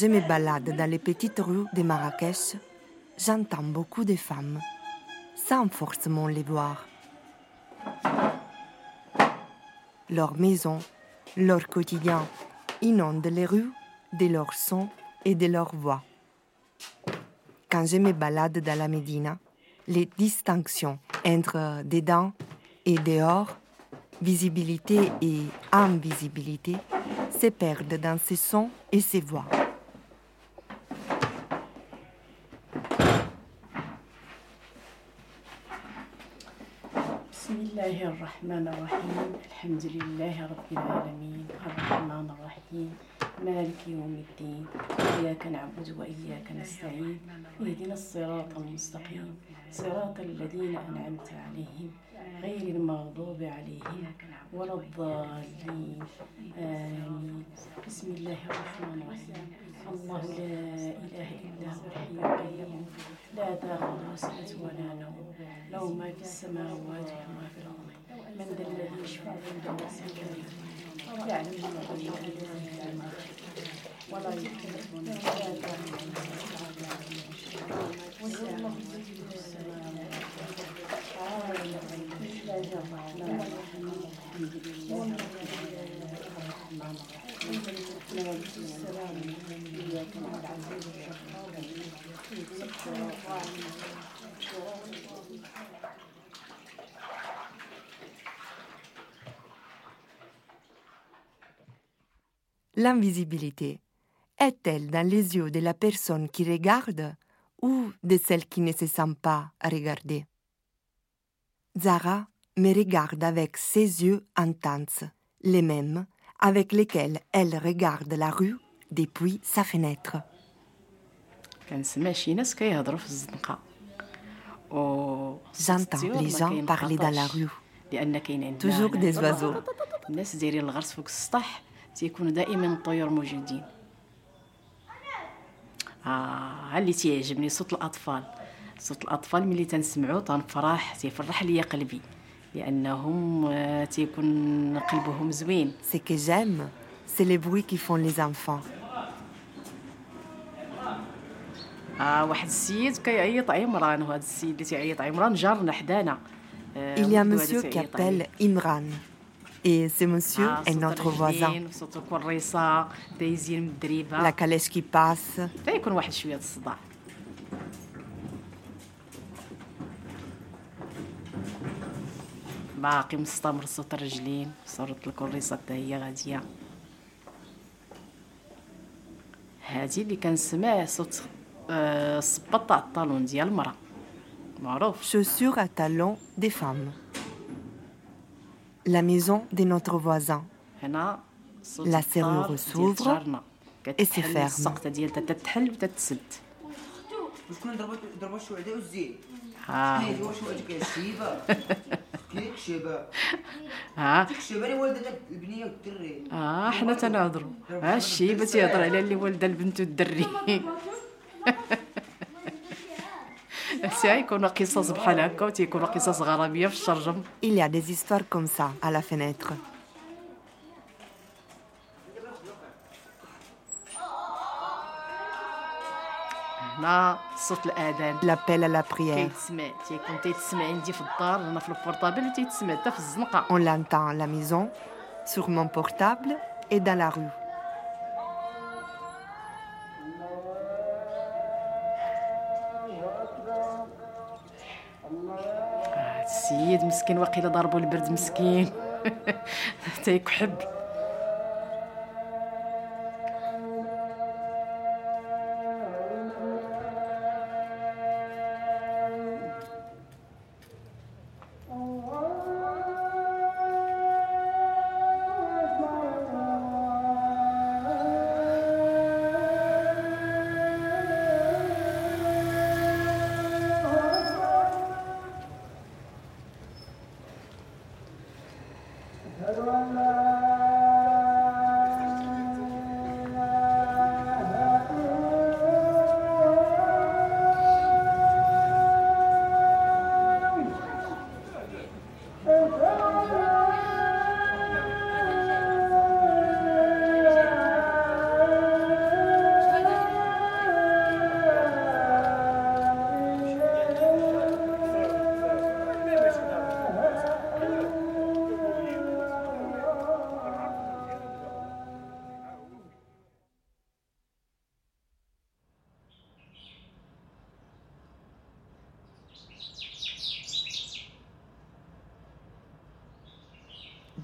Je me balade dans les petites rues de Marrakech, j'entends beaucoup de femmes, sans forcément les voir. Leur maison, leur quotidien inondent les rues de leurs sons et de leurs voix. Quand je me balade dans la Médina, les distinctions entre dedans et dehors, visibilité et invisibilité, se perdent dans ces sons et ces voix. الرحمن الرحيم. الحمد لله رب العالمين. الرحمن الرحيم. مالك يوم الدين. إياك نعبد وإياك نستعين. اهدنا الصراط المستقيم. صراط الذين أنعمت عليهم غير المغضوب عليهم ولا الضالين. آمين. بسم الله الرحمن الرحيم. الله لا إله إلا هو الحي القيوم. لا تأخذه سنة ولا نوم. له ما في السماوات وما في الأرض. من ذا الذي يشفع عنده إلا بإذنه يعلم ما بين أيديهم ولا يحيطون ولا تعلم وسع كرسيه السماوات عالم الغيب لا جرى لا الحمد لله الرحمن الرحيم مالك السلام إياك نعبد العزيز l'invisibilité est-elle dans les yeux de la personne qui regarde ou de celle qui ne se sent pas regarder Zara me regarde avec ses yeux intenses, les mêmes avec lesquels elle regarde la rue depuis sa fenêtre. J'entends les gens parler dans la rue, toujours des oiseaux. تيكونوا دائما الطيور موجودين آه اللي تيعجبني صوت الأطفال صوت الأطفال ملي تنسمعو تنفرح تيفرح ليا قلبي لأنهم آه، تيكون قلبهم زوين Ce que j'aime, c'est les bruits qui font les enfants. آه واحد السيد كيعيط عمران وهذا السيد اللي تيعيط عمران جارنا حدانا آه، Il y a un monsieur qui appelle. Imran. Et ce monsieur آه، est صوت notre voisin. الرجلين وصوت الكريصه دايزين من الدريبه La calèche qui passe. تيكون واحد شويه د الصداع باقي مستمر صوت الرجلين صوت الكريصه حتى هي غاديه هادي اللي كنسمع صوت آه، الصباط تاع الطالون ديال المراه معروف Chaussures à talons des femmes. La maison de notre voisin. هنا صوت La الدار serrure ديال s'ouvre جارنا. et se كتحل ferme. السقطه ديالها تتحل وتتسد شكون ضربوا ضربوا الشعده والزيت آه. كاين واش هذيك الشيبه كاين الشيبه ها الشيبه اللي والده البنيه والدري اه حنا تنهضروا ها الشيبه تيهضر على اللي والده البنت والدري Il y a des histoires comme ça à la fenêtre. L'appel à la prière. On l'entend à la maison, sur mon portable et dans la rue. مسكين وقيل ضربوا البرد مسكين. حتى يكحب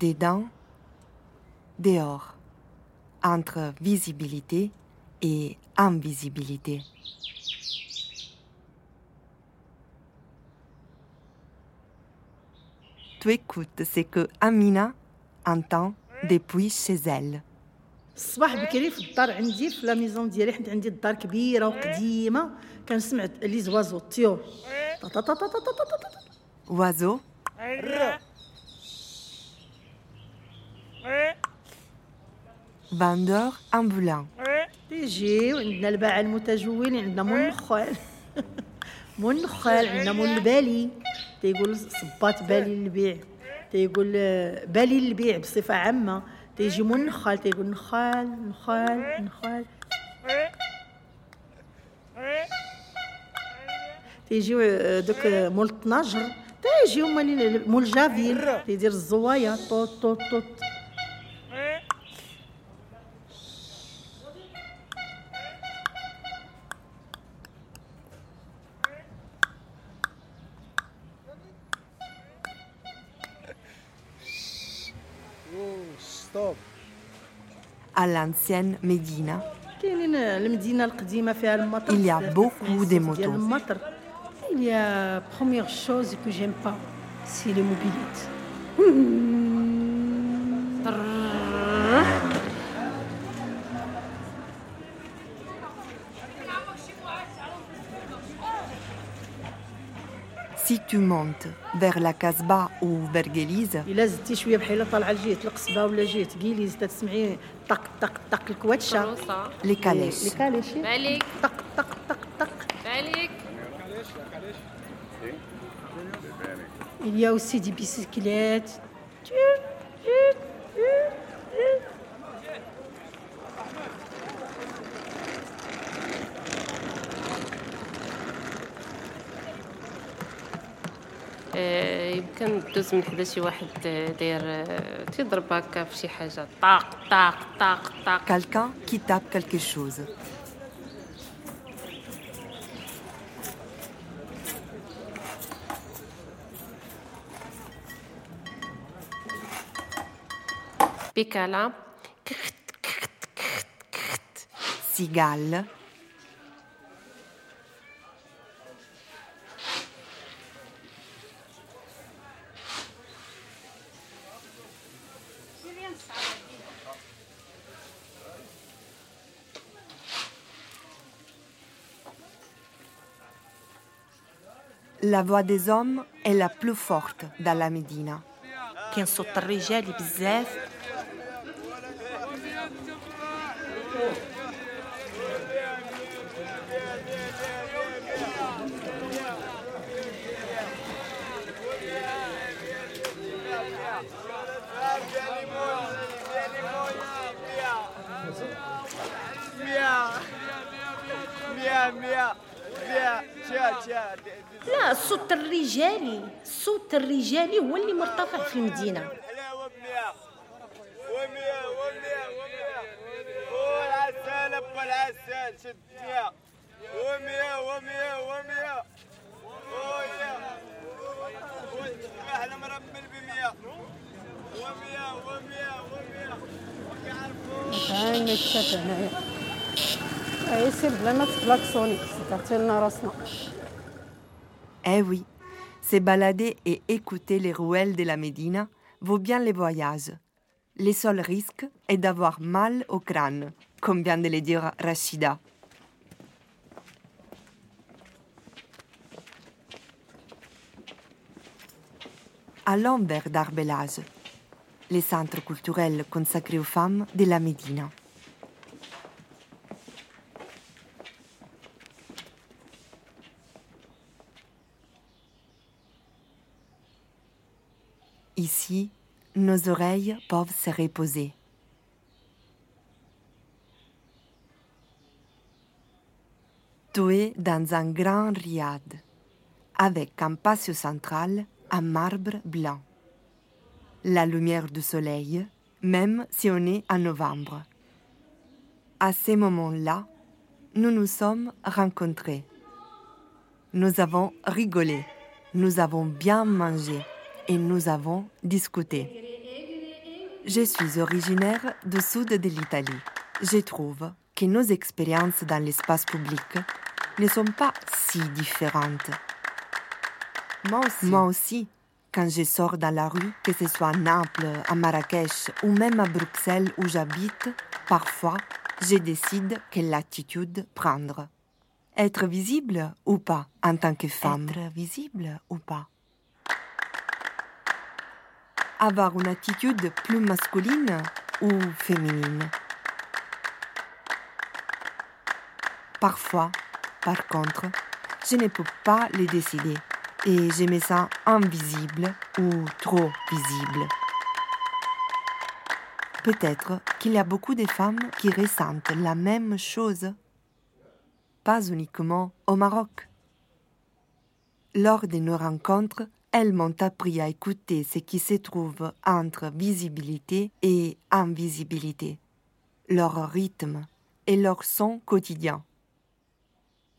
Dedans, dehors, entre visibilité et invisibilité. tu écoutes ce que Amina entend depuis chez elle. الصباح بكري في الدار عندي في لا ميزون ديالي حيت عندي الدار كبيره وقديمه كنسمع لي زوازو الطيور طا vendeur ambulant. تيجيو عندنا الباعة المتجولين عندنا مول النخال مول النخال عندنا مول البالي. تيقول صباط بالي للبيع. تيقول آه، بالي للبيع بصفة عامة. تيجي مول النخال تيقول نخال نخال نخال تيجيو آه، دوك آه، مول الطناجر تيجيو مول جافيل. تيدير الزوايا. طوط طوط طوط. l'ancienne Médina. Il y a beaucoup de motos. Il y a première chose que j'aime pas, c'est les mobilettes. Si tu montes vers la Casbah ou vers Gélise, les calèches. Il y a aussi des bicyclettes, يمكن دوز من حدا شي واحد آه، داير آه، تيضرب هكا في شي حاجة. طاق طاق طاق طاق. Quelqu'un qui tape quelque chose. بيكالا la voix des hommes est la plus forte dans la Médina. كاين صوت الرجال بزاف لا الصوت الرجالي الصوت الرجالي هو اللي مرتفع في المدينة. ومية ومية ومية ابو العسال شد مية ومية ومية ومية بمية ومية ومية ومية هاي نتشافى هنايا. هاي سير بلا ما تكلاكسوني سكرتي لنا راسنا. Eh oui, se balader et écouter les ruelles de la Médina vaut bien les voyages. Le seul risque est d'avoir mal au crâne, comme vient de le dire Rachida. Allons vers Darbelage, le centre culturel consacré aux femmes de la Médina. Ici, nos oreilles peuvent se reposer. Tu es dans un grand riad, avec un patio central en marbre blanc. La lumière du soleil, même si on est en novembre. À ce moment-là, nous nous sommes rencontrés. Nous avons rigolé, nous avons bien mangé et nous avons discuté. Je suis originaire du sud de l'Italie. Je trouve que nos expériences dans l'espace public ne sont pas si différentes. Moi aussi. Moi aussi, quand je sors dans la rue, que ce soit à Naples, à Marrakech ou même à Bruxelles où j'habite, parfois, je décide quelle attitude prendre. Être visible ou pas en tant que femme? Être visible ou pas? Avoir une attitude plus masculine ou féminine Parfois, par contre, je ne peux pas les décider et je me sens invisible ou trop visible. Peut-être qu'il y a beaucoup de femmes qui ressentent la même chose, pas uniquement au Maroc. Lors de nos rencontres, elles m'ont appris à écouter ce qui se trouve entre visibilité et invisibilité, leur rythme et leur son quotidien.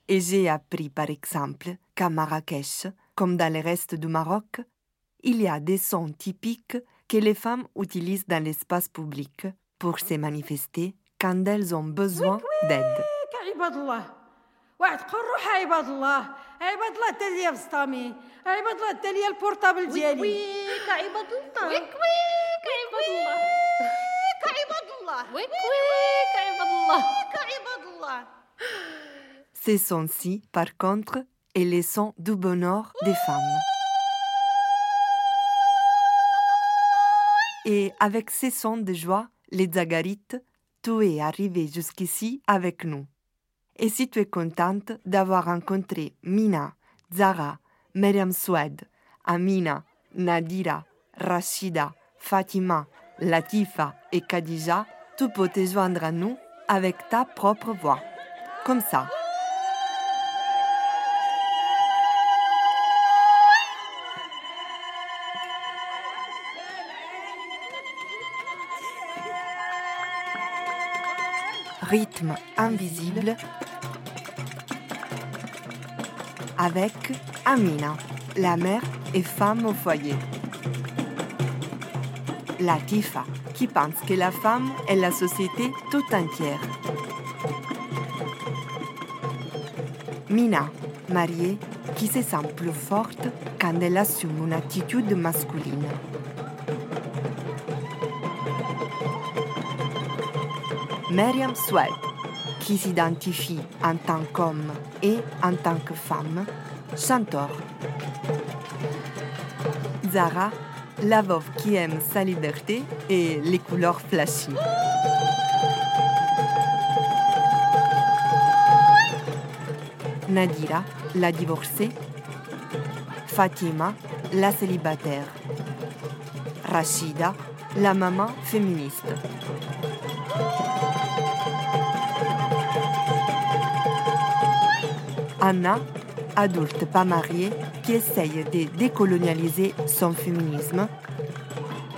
Et j'ai appris par exemple qu'à Marrakech, comme dans le reste du Maroc, il y a des sons typiques que les femmes utilisent dans l'espace public pour se manifester quand elles ont besoin d'aide. عباد الله واحد قول روح عباد الله عباد الله التالية بسطامي عباد الله التالية البورتابل ديالي ويك عباد الله ويك ويك عباد الله ويك عباد الله ويك ويك عباد الله ويك عباد الله Ces sons-ci, par contre, est les sons du bonheur des femmes. Et avec ces sons de joie, les Zagarites, tu es arrivé jusqu'ici avec nous. Et si tu es contente d'avoir rencontré Mina, Zara, Myriam Soued, Amina, Nadira, Rachida, Fatima, Latifa et Khadija, tu peux te joindre à nous avec ta propre voix. Comme ça. Rythme invisible avec Amina, la mère et femme au foyer. Latifa, qui pense que la femme est la société tout entière. Mina, mariée, qui se sent plus forte quand elle assume une attitude masculine. Myriam Swed, qui s'identifie en tant qu'homme et en tant que femme, chanteur. Zara, la veuve qui aime sa liberté et les couleurs flashy. Nadira, la divorcée. Fatima, la célibataire. Rachida, la maman féministe. Anna, adulte pas mariée, qui essaye de décolonialiser son féminisme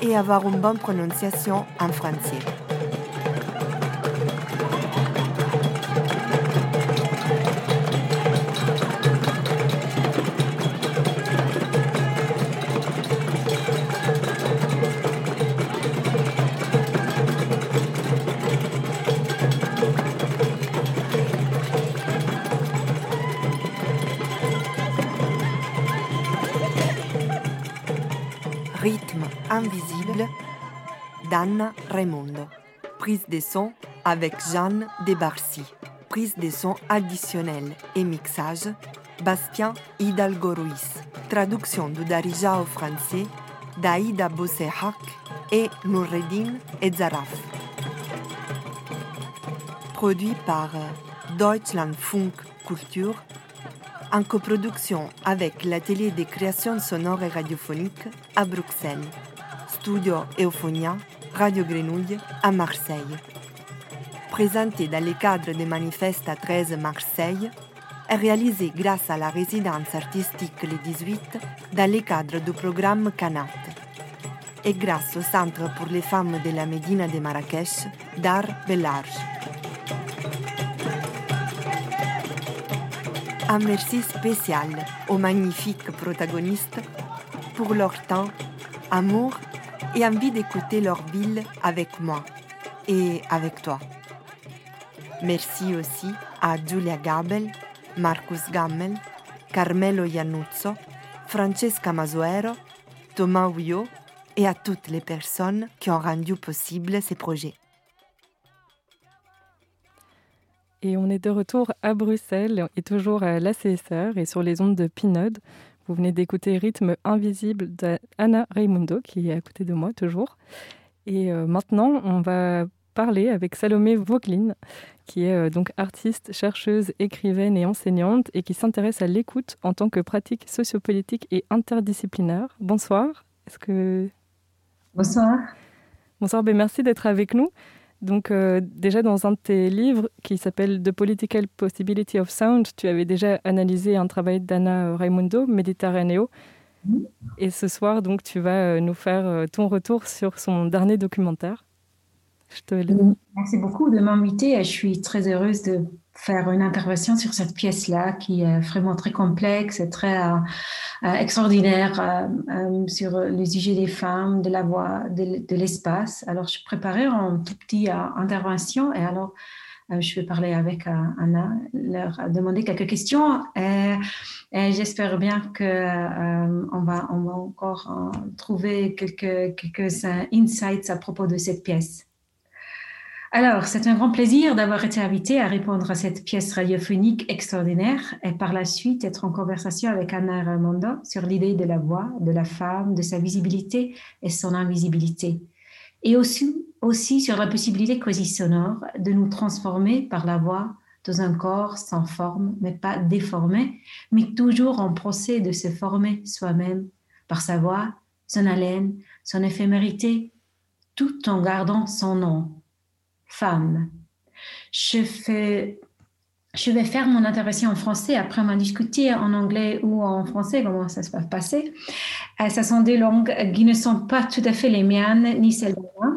et avoir une bonne prononciation en français. Invisible d'Anna Raimondo. Prise de son avec Jeanne Debarcy. Prise de son additionnelle et mixage Bastien Hidalgo Ruiz. Traduction de Darija au français d'Aïda Bossehak et Noureddin Ezaraf. Produit par Deutschland Funk Kultur en coproduction avec l'atelier de création sonore et radiophonique à Bruxelles, Studio Euphonia, Radio Grenouille à Marseille. Présenté dans le cadre des manifestes à 13 Marseille, réalisé grâce à la résidence artistique le 18 dans le cadre du programme Canat et grâce au Centre pour les femmes de la Médina de Marrakech d'Art Belarge. Un merci spécial aux magnifiques protagonistes pour leur temps, amour et envie d'écouter leur ville avec moi et avec toi. Merci aussi à Giulia Gabel, Marcus Gammel, Carmelo Iannuzzo, Francesca Masuero, Thomas Houillot et à toutes les personnes qui ont rendu possible ces projets. Et on est de retour à Bruxelles et toujours à l'ACSR et sur les ondes de Pinode. Vous venez d'écouter Rythme invisible d'Anna Raimundo qui est à côté de moi toujours. Et euh, maintenant, on va parler avec Salomé Vauqueline, qui est euh, donc artiste, chercheuse, écrivaine et enseignante et qui s'intéresse à l'écoute en tant que pratique sociopolitique et interdisciplinaire. Bonsoir. Est-ce que Bonsoir. Bonsoir, ben merci d'être avec nous. Donc euh, déjà dans un de tes livres qui s'appelle The Political Possibility of Sound, tu avais déjà analysé un travail d'Anna Raimundo, Méditerranéo. Et ce soir, donc, tu vas euh, nous faire euh, ton retour sur son dernier documentaire. Je te Merci beaucoup de m'inviter. Je suis très heureuse de faire une intervention sur cette pièce-là qui est vraiment très complexe et très euh, euh, extraordinaire euh, sur le sujet des femmes, de la voix, de, l'espace. Alors, je préparais une toute petite intervention et alors je vais parler avec Anna, leur demander quelques questions et, j'espère bien qu'on on va, on va encore trouver quelques insights à propos de cette pièce. Alors, c'est un grand plaisir d'avoir été invité à répondre à cette pièce radiophonique extraordinaire et par la suite être en conversation avec Anna Raimondo sur l'idée de la voix, de la femme, de sa visibilité et son invisibilité. Et aussi, aussi sur la possibilité quasi sonore de nous transformer par la voix dans un corps sans forme, mais pas déformé, mais toujours en procès de se former soi-même par sa voix, son haleine, son éphémérité, tout en gardant son nom, femme. Je, vais faire mon intervention en français, après on va discuter en anglais ou en français, comment ça se va passer. Euh, ce sont des langues qui ne sont pas tout à fait les miennes ni celles de moi,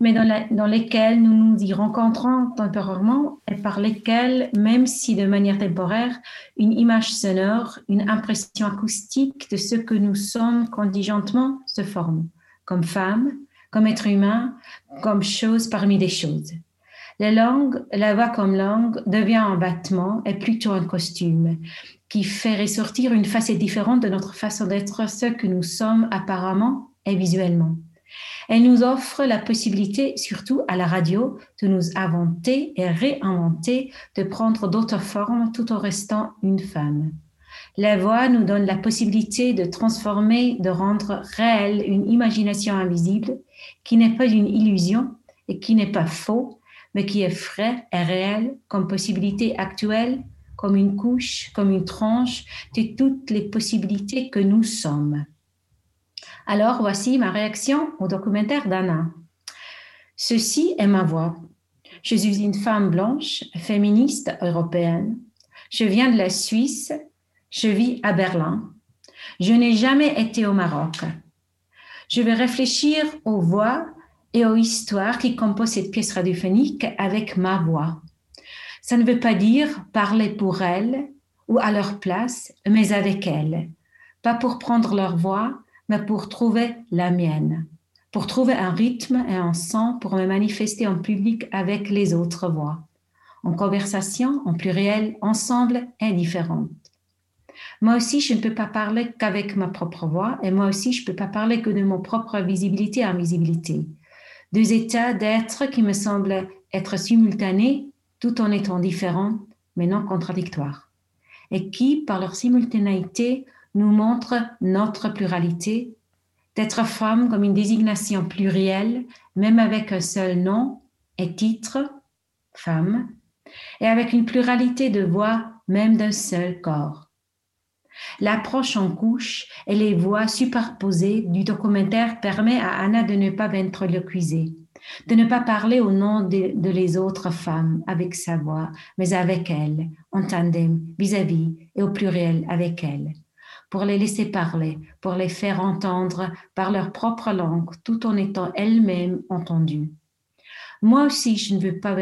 mais dans, dans lesquelles nous nous y rencontrons temporairement et par lesquelles, même si de manière temporaire, une image sonore, une impression acoustique de ce que nous sommes contingentement se forme, comme femme, comme être humain, comme chose parmi des choses. La langue, la voix comme langue, devient un vêtement et plutôt un costume qui fait ressortir une facette différente de notre façon d'être ce que nous sommes apparemment et visuellement. Elle nous offre la possibilité, surtout à la radio, de nous inventer et réinventer, de prendre d'autres formes tout en restant une femme. La voix nous donne la possibilité de transformer, de rendre réelle une imagination invisible qui n'est pas une illusion et qui n'est pas faux, mais qui est frais et réel comme possibilité actuelle, comme une couche, comme une tranche de toutes les possibilités que nous sommes. Alors voici ma réaction au documentaire d'Anna. Ceci est ma voix. Je suis une femme blanche, féministe européenne. Je viens de la Suisse. Je vis à Berlin. Je n'ai jamais été au Maroc. Je vais réfléchir aux voix et aux histoires qui composent cette pièce radiophonique avec ma voix. Ça ne veut pas dire parler pour elles ou à leur place, mais avec elles. Pas pour prendre leur voix, mais pour trouver la mienne. Pour trouver un rythme et un son pour me manifester en public avec les autres voix. En conversation, en pluriel, ensemble et différentes. Moi aussi, je ne peux pas parler qu'avec ma propre voix et moi aussi, je ne peux pas parler que de mon propre visibilité et invisibilité. Deux états d'être qui me semblent être simultanés tout en étant différents, mais non contradictoires. Et qui, par leur simultanéité, nous montrent notre pluralité, d'être femme comme une désignation plurielle, même avec un seul nom et titre, femme, et avec une pluralité de voix, même d'un seul corps. L'approche en couche et les voix superposées du documentaire permet à Anna de ne pas ventriloquiser, de ne pas parler au nom de, les autres femmes avec sa voix, mais avec elles, en tandem, vis-à-vis et au pluriel avec elles, pour les laisser parler, pour les faire entendre par leur propre langue, tout en étant elles-mêmes entendues. Moi aussi, je ne veux pas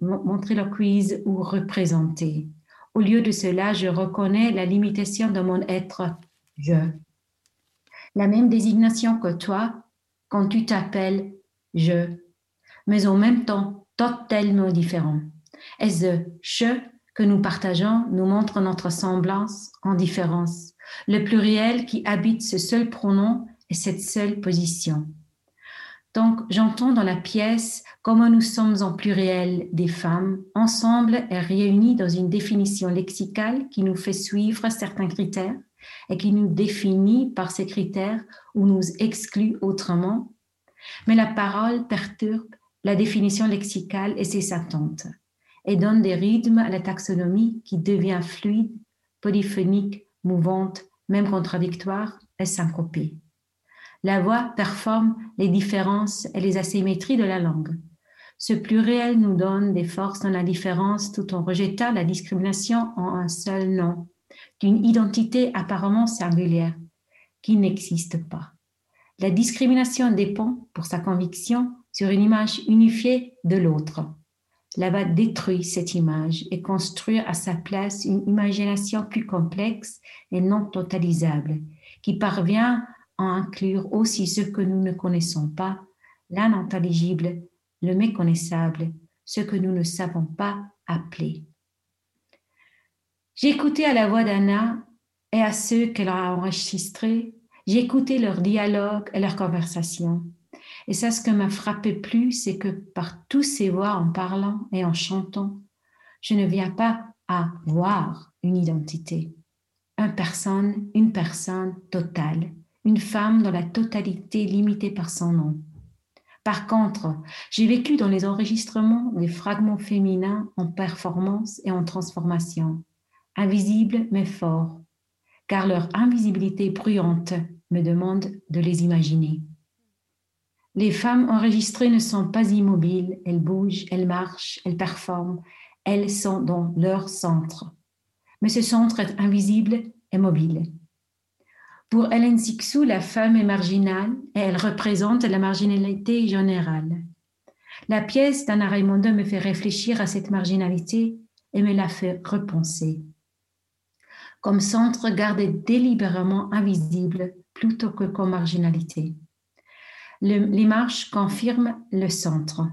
ventriloquise ou représenter. Au lieu de cela, je reconnais la limitation de mon être je. La même désignation que toi quand tu t'appelles je, mais en même temps totalement différent. Et ce je que nous partageons nous montre notre semblance en différence, le pluriel qui habite ce seul pronom et cette seule position. Donc, j'entends dans la pièce comment nous sommes en pluriel des femmes, ensemble et réunies dans une définition lexicale qui nous fait suivre certains critères et qui nous définit par ces critères ou nous exclut autrement. Mais la parole perturbe la définition lexicale et ses attentes et donne des rythmes à la taxonomie qui devient fluide, polyphonique, mouvante, même contradictoire et syncopée. La voix performe les différences et les asymétries de la langue. Ce pluriel nous donne des forces dans la différence tout en rejetant la discrimination en un seul nom, d'une identité apparemment singulière qui n'existe pas. La discrimination dépend, pour sa conviction, sur une image unifiée de l'autre. La voix détruit cette image et construit à sa place une imagination plus complexe et non totalisable, qui parvient à inclure aussi ce que nous ne connaissons pas, l'inintelligible, le méconnaissable, ce que nous ne savons pas appeler. Écouté à la voix d'Anna et à ceux qu'elle a enregistrés, j'ai écouté leur dialogue et leurs conversations. Et ça, ce que m'a frappé plus, c'est que par tous ces voix en parlant et en chantant, je ne viens pas à voir une identité. Une personne, une personne totale, une femme dans la totalité limitée par son nom. Par contre, j'ai vécu dans les enregistrements des fragments féminins en performance et en transformation, invisibles mais forts, car leur invisibilité bruyante me demande de les imaginer. Les femmes enregistrées ne sont pas immobiles, elles bougent, elles marchent, elles performent, elles sont dans leur centre. Mais ce centre est invisible et mobile. Pour Hélène Sixou, la femme est marginale et elle représente la marginalité générale. La pièce d'Anna Raimondo me fait réfléchir à cette marginalité et me la fait repenser. Comme centre gardé délibérément invisible plutôt que comme marginalité. L'image confirme le centre,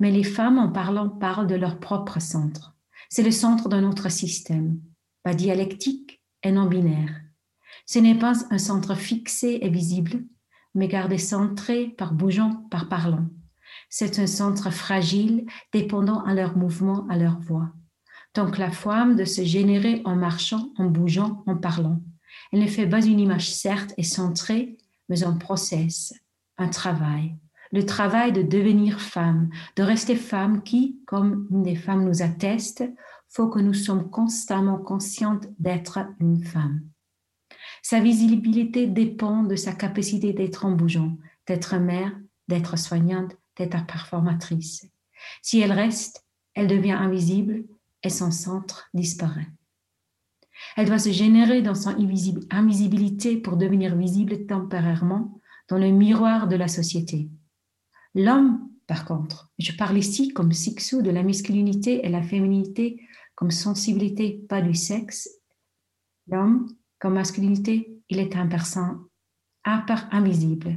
mais les femmes en parlant parlent de leur propre centre. C'est le centre de notre système, pas dialectique et non binaire. Ce n'est pas un centre fixé et visible, mais gardé centré par bougeant, par parlant. C'est un centre fragile, dépendant à leur mouvement, à leur voix. Donc la femme de se générer en marchant, en bougeant, en parlant. Elle ne fait pas une image certes et centrée, mais un process, un travail. Le travail de devenir femme, de rester femme qui, comme une des femmes nous atteste, faut que nous sommes constamment conscientes d'être une femme. Sa visibilité dépend de sa capacité d'être en bougeant, d'être mère, d'être soignante, d'être performatrice. Si elle reste, elle devient invisible et son centre disparaît. Elle doit se générer dans son invisibilité pour devenir visible temporairement dans le miroir de la société. L'homme, par contre, je parle ici comme sixou de la masculinité et la féminité comme sensibilité, pas du sexe. L'homme comme masculinité, il est un personne part invisible,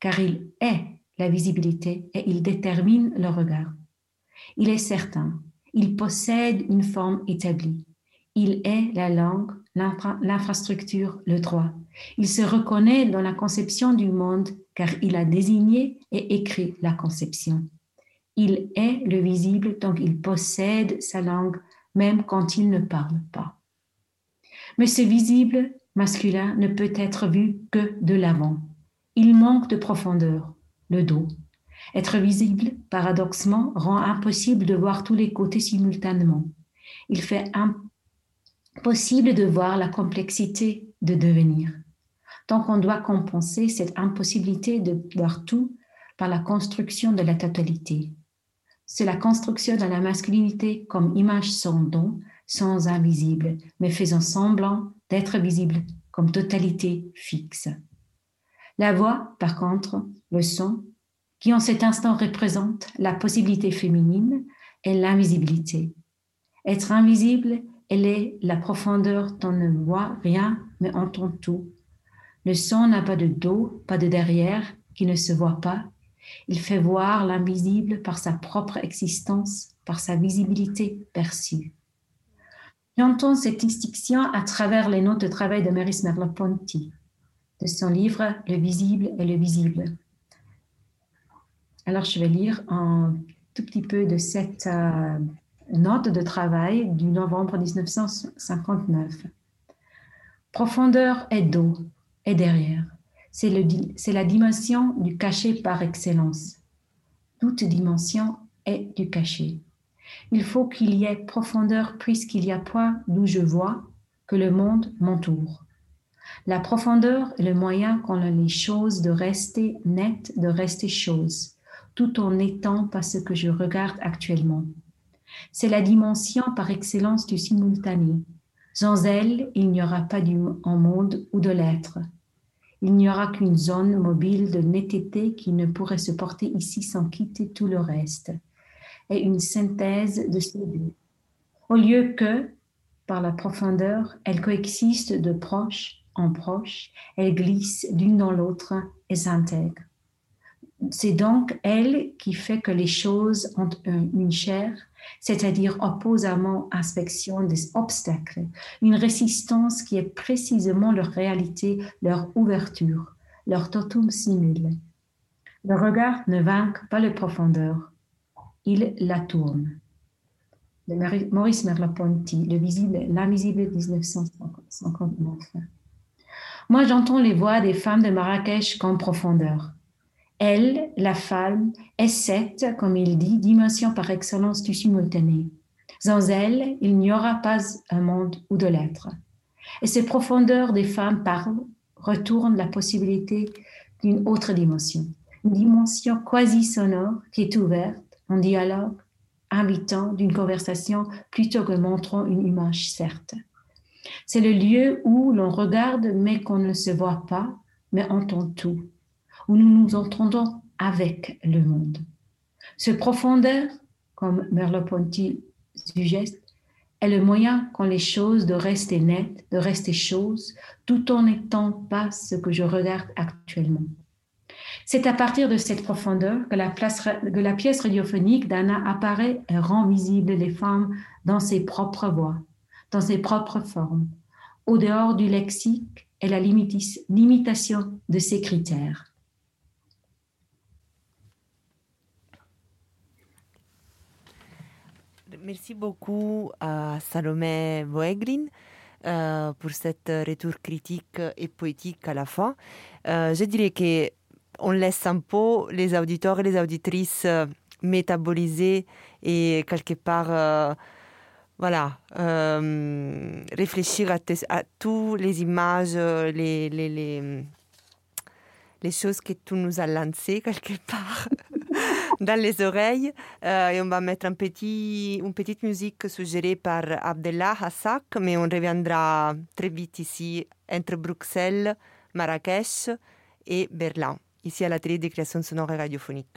car il est la visibilité et il détermine le regard. Il est certain, il possède une forme établie. Il est la langue, l'infrastructure, le droit. Il se reconnaît dans la conception du monde car il a désigné et écrit la conception. Il est le visible, donc il possède sa langue même quand il ne parle pas. Mais ce visible masculin ne peut être vu que de l'avant. Il manque de profondeur, le dos. Être visible, paradoxement, rend impossible de voir tous les côtés simultanément. Il fait impossible de voir la complexité de devenir. Donc on doit compenser cette impossibilité de voir tout par la construction de la totalité. C'est la construction de la masculinité comme image sans don, sans invisible, mais faisant semblant d'être visible comme totalité fixe. La voix, par contre, le son, qui en cet instant représente la possibilité féminine et l'invisibilité. Être invisible, elle est la profondeur dont on ne voit rien mais entend tout. Le son n'a pas de dos, pas de derrière, qui ne se voit pas. Il fait voir l'invisible par sa propre existence, par sa visibilité perçue. J'entends cette distinction à travers les notes de travail de Maris Merleau-Ponty, de son livre Le visible et le visible. Alors, je vais lire un tout petit peu de cette euh, note de travail du novembre 1959. Profondeur et dos et derrière. C'est la dimension du cachet par excellence. Toute dimension est du cachet. Il faut qu'il y ait profondeur puisqu'il y a point d'où je vois que le monde m'entoure. La profondeur est le moyen qu'ont les choses de rester nettes, de rester choses, tout en n'étant pas ce que je regarde actuellement. C'est la dimension par excellence du simultané. Sans elle, il n'y aura pas du en monde ou de l'être. Il n'y aura qu'une zone mobile de netteté qui ne pourrait se porter ici sans quitter tout le reste, et une synthèse de ces deux. Au lieu que, par la profondeur, elles coexistent de proche en proche, elles glissent l'une dans l'autre et s'intègrent. C'est donc elle qui fait que les choses ont une chair, c'est-à-dire opposément inspection des obstacles, une résistance qui est précisément leur réalité, leur ouverture, leur totum simile. Le regard ne vainc pas la profondeur, il la tourne. Maurice Merleau-Ponty, Le visible, l'invisible 1959. Moi, j'entends les voix des femmes de Marrakech comme profondeur. Elle, la femme, est cette, comme il dit, dimension par excellence du simultané. Sans elle, il n'y aura pas un monde ou de l'être. Et ces profondeurs des femmes parlent, retournent la possibilité d'une autre dimension, une dimension quasi sonore qui est ouverte, en dialogue, invitant d'une conversation plutôt que montrant une image certes. C'est le lieu où l'on regarde mais qu'on ne se voit pas, mais entend tout où nous nous entendons avec le monde. Ce profondeur, comme Merleau-Ponty suggeste, est le moyen qu'ont les choses de rester nettes, de rester choses, tout en n'étant pas ce que je regarde actuellement. C'est à partir de cette profondeur que la, pièce radiophonique d'Anna apparaît et rend visible les femmes dans ses propres voix, dans ses propres formes, au dehors du lexique et la limitation de ses critères. Merci beaucoup à Salomé Boegrin euh, pour cette retour critique et poétique à la fin. Euh, je dirais que on laisse un peu les auditeurs et les auditrices euh, métaboliser et quelque part, euh, voilà, euh, réfléchir à, à toutes les images, les, choses que tu nous as lancées quelque part. dans les oreilles. Et on va mettre un petit, une petite musique suggérée par Abdellah Hassak, mais on reviendra très vite ici entre Bruxelles, Marrakech et Berlin, ici à l'atelier de création sonore et radiophonique.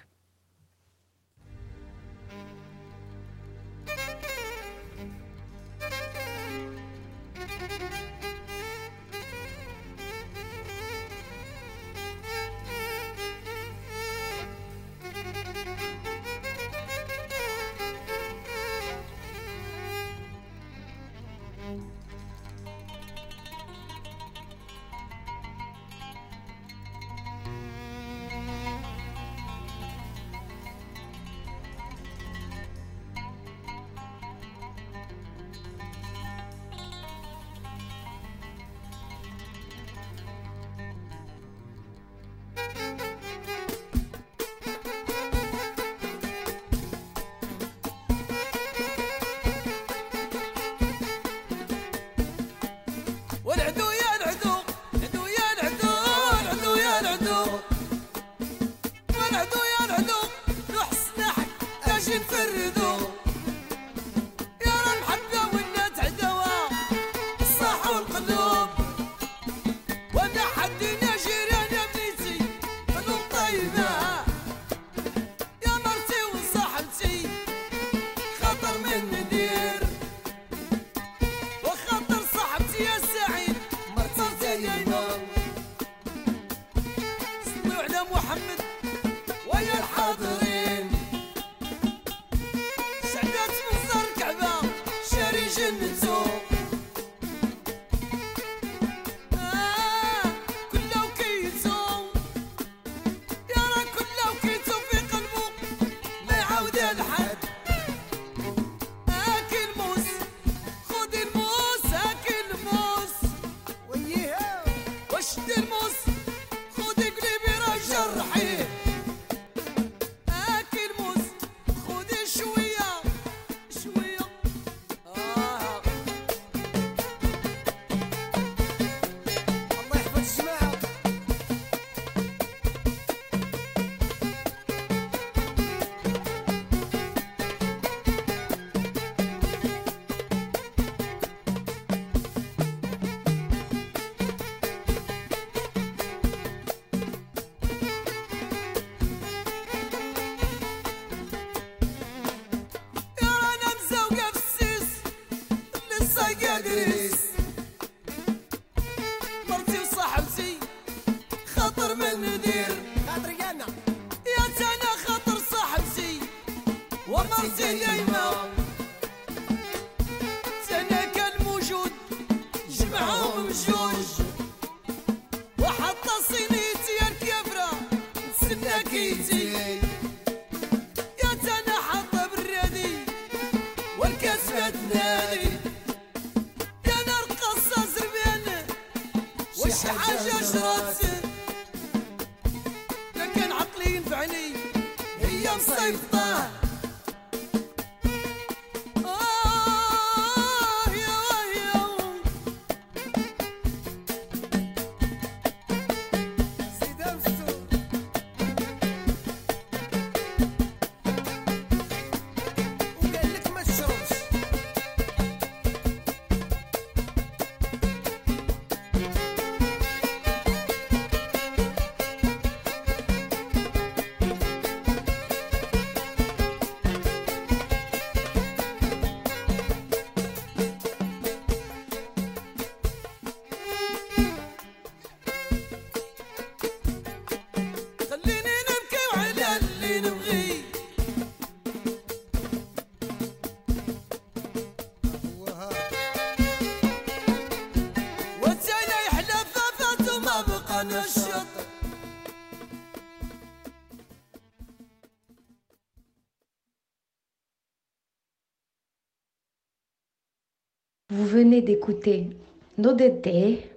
Venez d'écouter Nodete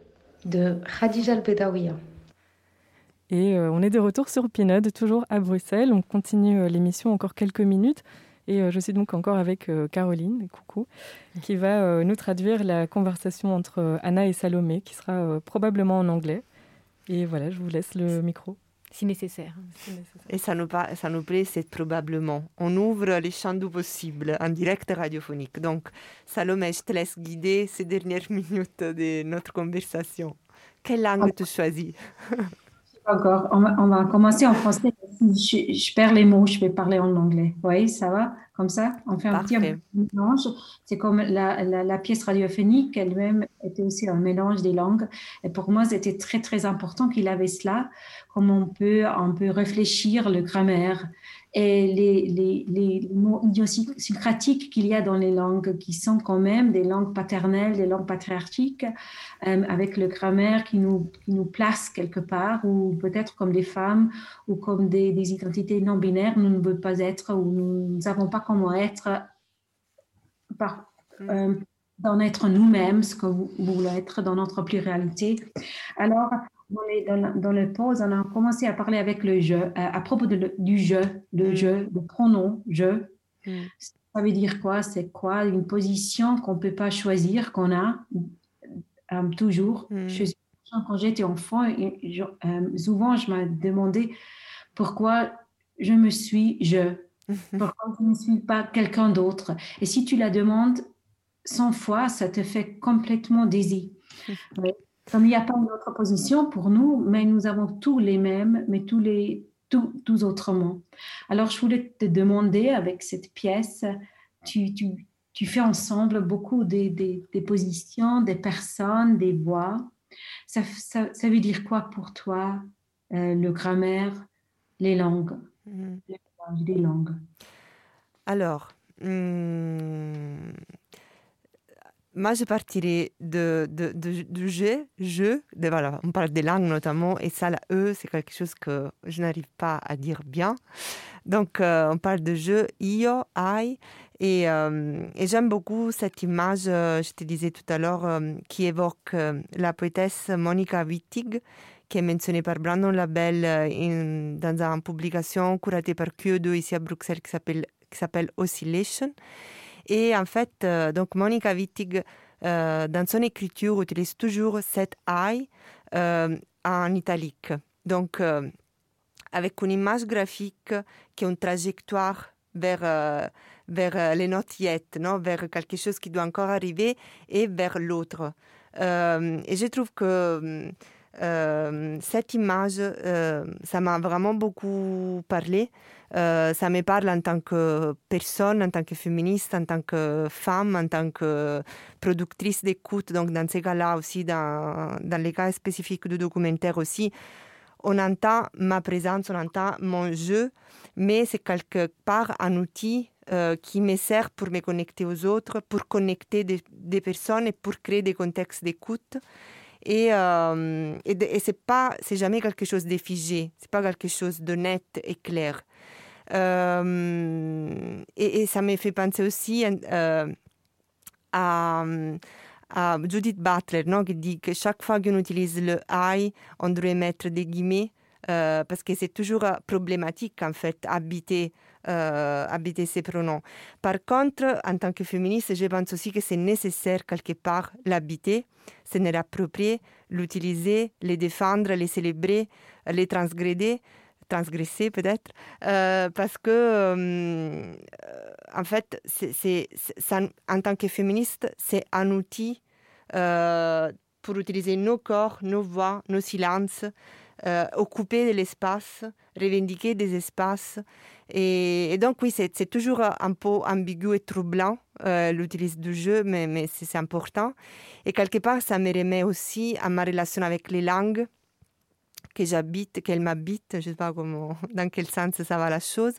de Khadija Al-Bedawiya. Et euh, on est de retour sur Pinode, toujours à Bruxelles. On continue euh, l'émission encore quelques minutes. Et euh, je suis donc encore avec Caroline, coucou, qui va nous traduire la conversation entre Anna et Salomé, qui sera probablement en anglais. Et voilà, je vous laisse le micro. Si nécessaire. Et ça nous, pa- ça nous plaît, c'est probablement. On ouvre les champs du possible en direct radiophonique. Donc, Salomé, je te laisse guider ces dernières minutes de notre conversation. Quelle langue tu choisis? Encore, on va, on va commencer en français. Je, je perds les mots, je vais parler en anglais. Oui, ça va? Comme ça? On fait un petit mélange. C'est comme la, la, la pièce radiophonique elle-même était aussi un mélange des langues. Et pour moi, c'était très, très important qu'il avait cela. Comme on peut, on peut réfléchir le grammaire et les, les, les mots idiosyncratiques qu'il y a dans les langues qui sont quand même des langues paternelles, des langues patriarchiques, euh, avec le grammaire qui nous, qui nous place quelque part, ou peut-être comme des femmes, ou comme des, des identités non binaires, nous ne voulons pas être, ou nous ne savons pas comment être par, euh, d'en être nous-mêmes, ce que vous voulez être dans notre pluralité. Alors, dans, les, dans, le pause, on a commencé à parler avec le je, euh, à propos de du je, le je, le pronom je. Ça veut dire quoi? C'est quoi? Une position qu'on ne peut pas choisir, qu'on a euh, toujours. Je suis- quand j'étais enfant, je- euh, souvent je me demandais pourquoi je me suis je, pourquoi je ne suis pas quelqu'un d'autre? Et si tu la demandes 100 fois, ça te fait complètement désir. Ouais. Comme il n'y a pas une autre position pour nous, mais nous avons tous les mêmes, mais tous les tous, tous autrement. Alors je voulais te demander avec cette pièce, tu, tu, tu fais ensemble beaucoup des, des, des positions, des personnes, des voix. Ça, ça, ça veut dire quoi pour toi, euh, le grammaire, les langues, Mhm. les langues, les langues Alors, hmm, moi, je partirais de, de, de- du je, de, voilà, on parle des langues notamment, et ça, la E, c'est quelque chose que je n'arrive pas à dire bien. Donc, euh, on parle de je, io, I, et, euh, et j'aime beaucoup cette image, euh, je te disais tout à l'heure, qui évoque la poétesse Monica Wittig, qui est mentionnée par Brandon Labelle in- dans une publication curatée par QE2 ici à Bruxelles qui s'appelle Oscillation. Et en fait, euh, donc Monica Wittig, euh, dans son écriture, utilise toujours cette I euh, en italique. Donc, avec une image graphique qui a une trajectoire vers, vers les notiettes, non? vers quelque chose qui doit encore arriver et vers l'autre. Et je trouve que cette image, ça m'a vraiment beaucoup parlé. Ça me parle en tant que personne, en tant que féministe, en tant que femme, en tant que productrice d'écoute. Donc, dans ces cas-là aussi, dans, dans les cas spécifiques du documentaire aussi, on entend ma présence, on entend mon jeu, mais c'est quelque part un outil euh, qui me sert pour me connecter aux autres, pour connecter des, personnes et pour créer des contextes d'écoute. Et, euh, et, et c'est pas, jamais quelque chose de figé, c'est pas quelque chose de net et clair. Euh, et, ça me fait penser aussi euh, à, Judith Butler, non, qui dit que chaque fois qu'on utilise le I, on devrait mettre des guillemets euh, parce que c'est toujours problématique en fait habiter habiter ces pronoms. Par contre, en tant que féministe, je pense aussi que c'est nécessaire quelque part l'habiter, se l'approprier, l'utiliser, les défendre, les célébrer, les transgréder, transgresser peut-être, euh, parce que euh, en fait, en tant que féministe, c'est un outil euh, pour utiliser nos corps, nos voix, nos silences, occuper de l'espace, revendiquer des espaces. Et, donc, oui, c'est, toujours un peu ambigu et troublant, l'utilisation du jeu, mais, mais c'est important. Et quelque part, ça me remet aussi à ma relation avec les langues que j'habite, qu'elle m'habite, je ne sais pas comment, dans quel sens ça va la chose.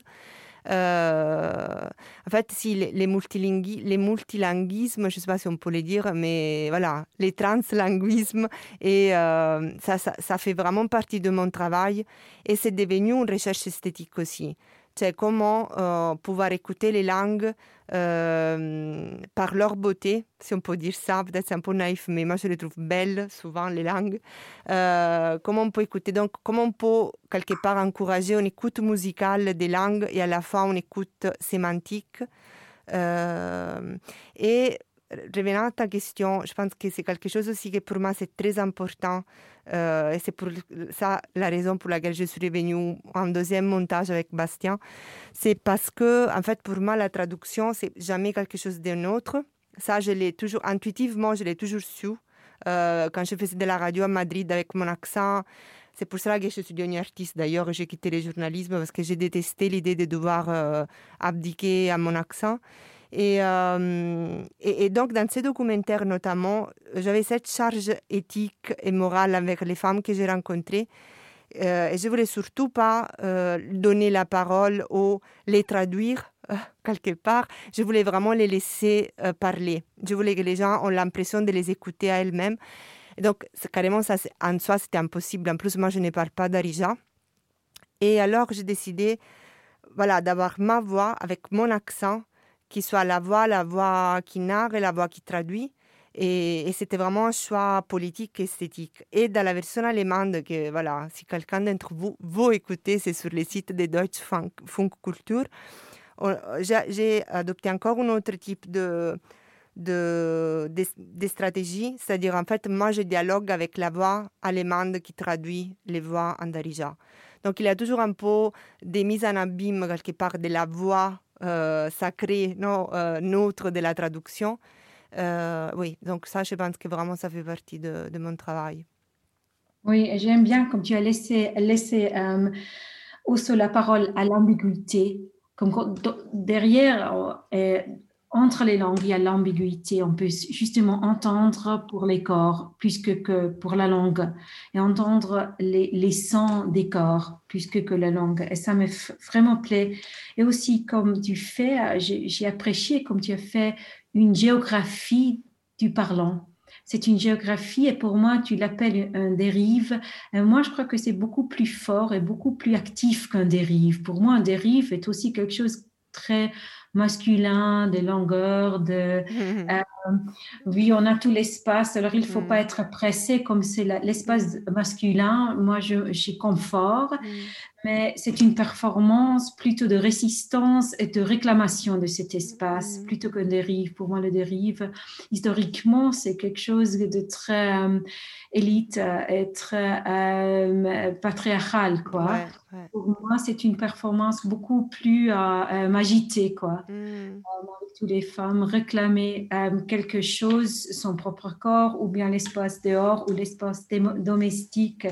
Euh, en fait, si les, les, multilingui- les multilinguismes, je ne sais pas si on peut les dire, mais voilà, les translinguismes, et euh, ça, ça, ça fait vraiment partie de mon travail. Et c'est devenu une recherche esthétique aussi. C'est comment euh, pouvoir écouter les langues euh, par leur beauté, si on peut dire ça. Peut-être c'est un peu naïf, mais moi je les trouve belles, souvent, les langues. Euh, comment on peut écouter Donc, comment on peut, quelque part, encourager une écoute musicale des langues et à la fois une écoute sémantique. Et revenant à ta question, je pense que c'est quelque chose aussi que pour moi c'est très important. Euh, et c'est pour ça la raison pour laquelle je suis revenue en deuxième montage avec Bastien. C'est parce que, en fait, pour moi, la traduction, c'est jamais quelque chose d'un autre. Ça, je l'ai toujours, intuitivement, je l'ai toujours su. Euh, quand je faisais de la radio à Madrid avec mon accent, c'est pour cela que je suis devenue artiste. D'ailleurs, j'ai quitté le journalisme parce que j'ai détesté l'idée de devoir euh, abdiquer à mon accent. Et, euh, et, donc, dans ces documentaires notamment, j'avais cette charge éthique et morale avec les femmes que j'ai rencontrées. Euh, et je voulais surtout pas euh, donner la parole ou les traduire euh, quelque part. Je voulais vraiment les laisser parler. Je voulais que les gens ont l'impression de les écouter à elles-mêmes. Donc, carrément, ça, en soi, c'était impossible. En plus, moi, je ne parle pas d'Arija. Et alors, j'ai décidé voilà, d'avoir ma voix avec mon accent qui soit la voix, la voix qui narre et la voix qui traduit. Et, c'était vraiment un choix politique et esthétique. Et dans la version allemande, que voilà, si quelqu'un d'entre vous veut écouter, c'est sur les sites de Deutsche Funk, Kultur. J'ai adopté encore un autre type de, de, de, de stratégie, c'est-à-dire en fait, moi je dialogue avec la voix allemande qui traduit les voix en darija. Donc il y a toujours un peu des mises en abîme quelque part de la voix euh, sacrée, non, euh, neutre de la traduction. Euh, oui, donc ça, je pense que vraiment, ça fait partie de, mon travail. Oui, j'aime bien comme tu as laissé, laissé aussi la parole à l'ambiguïté. Comme derrière, entre les langues, il y a l'ambiguïté. On peut justement entendre pour les corps plus que, pour la langue et entendre les, sons des corps plus que, la langue. Et ça me vraiment plaît. Et aussi, comme tu fais, j'ai apprécié comme tu as fait une géographie du parlant. C'est une géographie et pour moi, tu l'appelles un dérive. Moi, je crois que c'est beaucoup plus fort et beaucoup plus actif qu'un dérive. Pour moi, un dérive est aussi quelque chose très masculin, de longueur, de... Euh, oui, on a tout l'espace, alors il ne faut mm. pas être pressé comme c'est l'espace masculin. Moi, j'ai confort, mm. Mais c'est une performance plutôt de résistance et de réclamation de cet espace, mm. plutôt qu'un dérive. Pour moi, le dérive, historiquement, c'est quelque chose de très euh, élite euh, et très euh, patriarcal, quoi. Ouais, ouais. Pour moi, c'est une performance beaucoup plus euh, magitée, quoi. Mm. avec toutes les femmes réclamer quelque chose, son propre corps, ou bien l'espace dehors, ou l'espace domestique.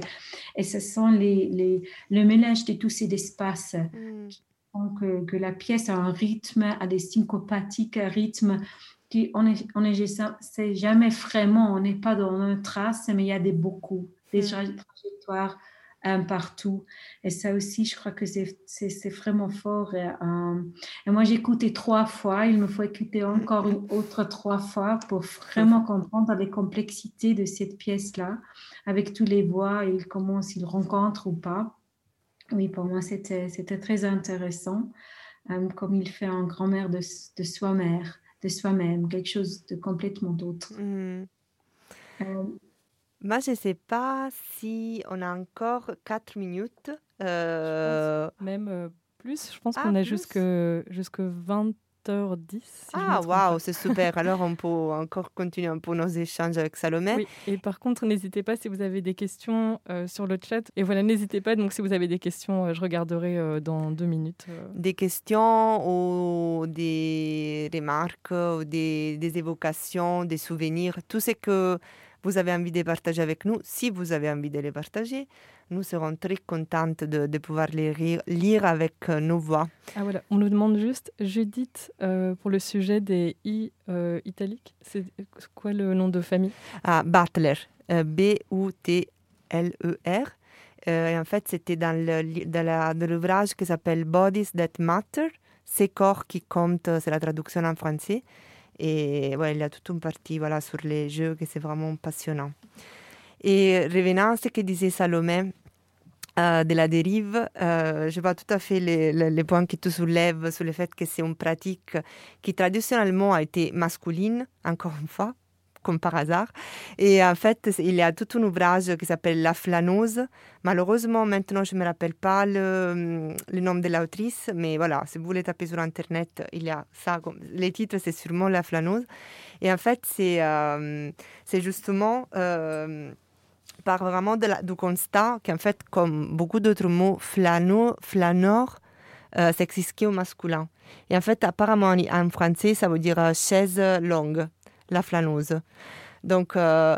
Et ce sont les, les, le mélange de tous ces espaces mm. qui font que, que, la pièce a un rythme, a des syncopatiques, un rythme qui, on est, on est, c'est jamais vraiment, on n'est pas dans une trace, mais il y a des beaucoup, des mm. trajectoires un partout. Et ça aussi, je crois que c'est vraiment fort. Et, euh, et moi, j'ai écouté trois fois. Il me faut écouter encore une autre trois fois pour vraiment comprendre les complexités de cette pièce-là, avec tous les voix, il commence, il rencontre ou pas. Oui, pour moi, c'était très intéressant, euh, comme il fait en grand-mère de, de soi-même, de soi-même, quelque chose de complètement d'autre. Mm. Euh, moi, je ne sais pas si on a encore 4 minutes. Euh... Même euh, plus, je pense ah, qu'on a jusque, jusque 20h10. Si ah, waouh, c'est super. Alors, on peut encore continuer un peu nos échanges avec Salomé. Oui, et par contre, n'hésitez pas si vous avez des questions euh, sur le chat. Et voilà, n'hésitez pas. Donc, si vous avez des questions, euh, je regarderai euh, dans deux minutes. Des questions ou des remarques ou des, des évocations, des souvenirs, tout ce que vous avez envie de partager avec nous, si vous avez envie de les partager, nous serons très contentes de, de pouvoir les lire, lire avec nos voix. Ah voilà, on nous demande juste, Judith, euh, pour le sujet des i euh, italiques, c'est quoi le nom de famille? Ah, Butler, euh, B-U-T-L-E-R. Euh, et en fait, c'était dans l'ouvrage qui s'appelle Bodies That Matter, Ces corps qui comptent, c'est la traduction en français. Et ouais, il y a toute une partie voilà, sur les jeux que c'est vraiment passionnant. Et revenant à ce que disait Salomé, euh, de la dérive, euh, je vois tout à fait les, les- les points que tu soulèves sur le fait que c'est une pratique qui traditionnellement a été masculine, encore une fois, comme par hasard. Et en fait, il y a tout un ouvrage qui s'appelle La flânose. Malheureusement, maintenant, je ne me rappelle pas le, nom de l'autrice, mais voilà, si vous voulez taper sur Internet, il y a ça. Les titres, c'est sûrement La flânose. Et en fait, c'est euh, justement... part vraiment de la- du constat qu'en fait, comme beaucoup d'autres mots, flâno, flâneur, euh, s'existe au masculin. Et en fait, apparemment, en, français, ça veut dire euh, chaise longue, la flânose. Donc, euh,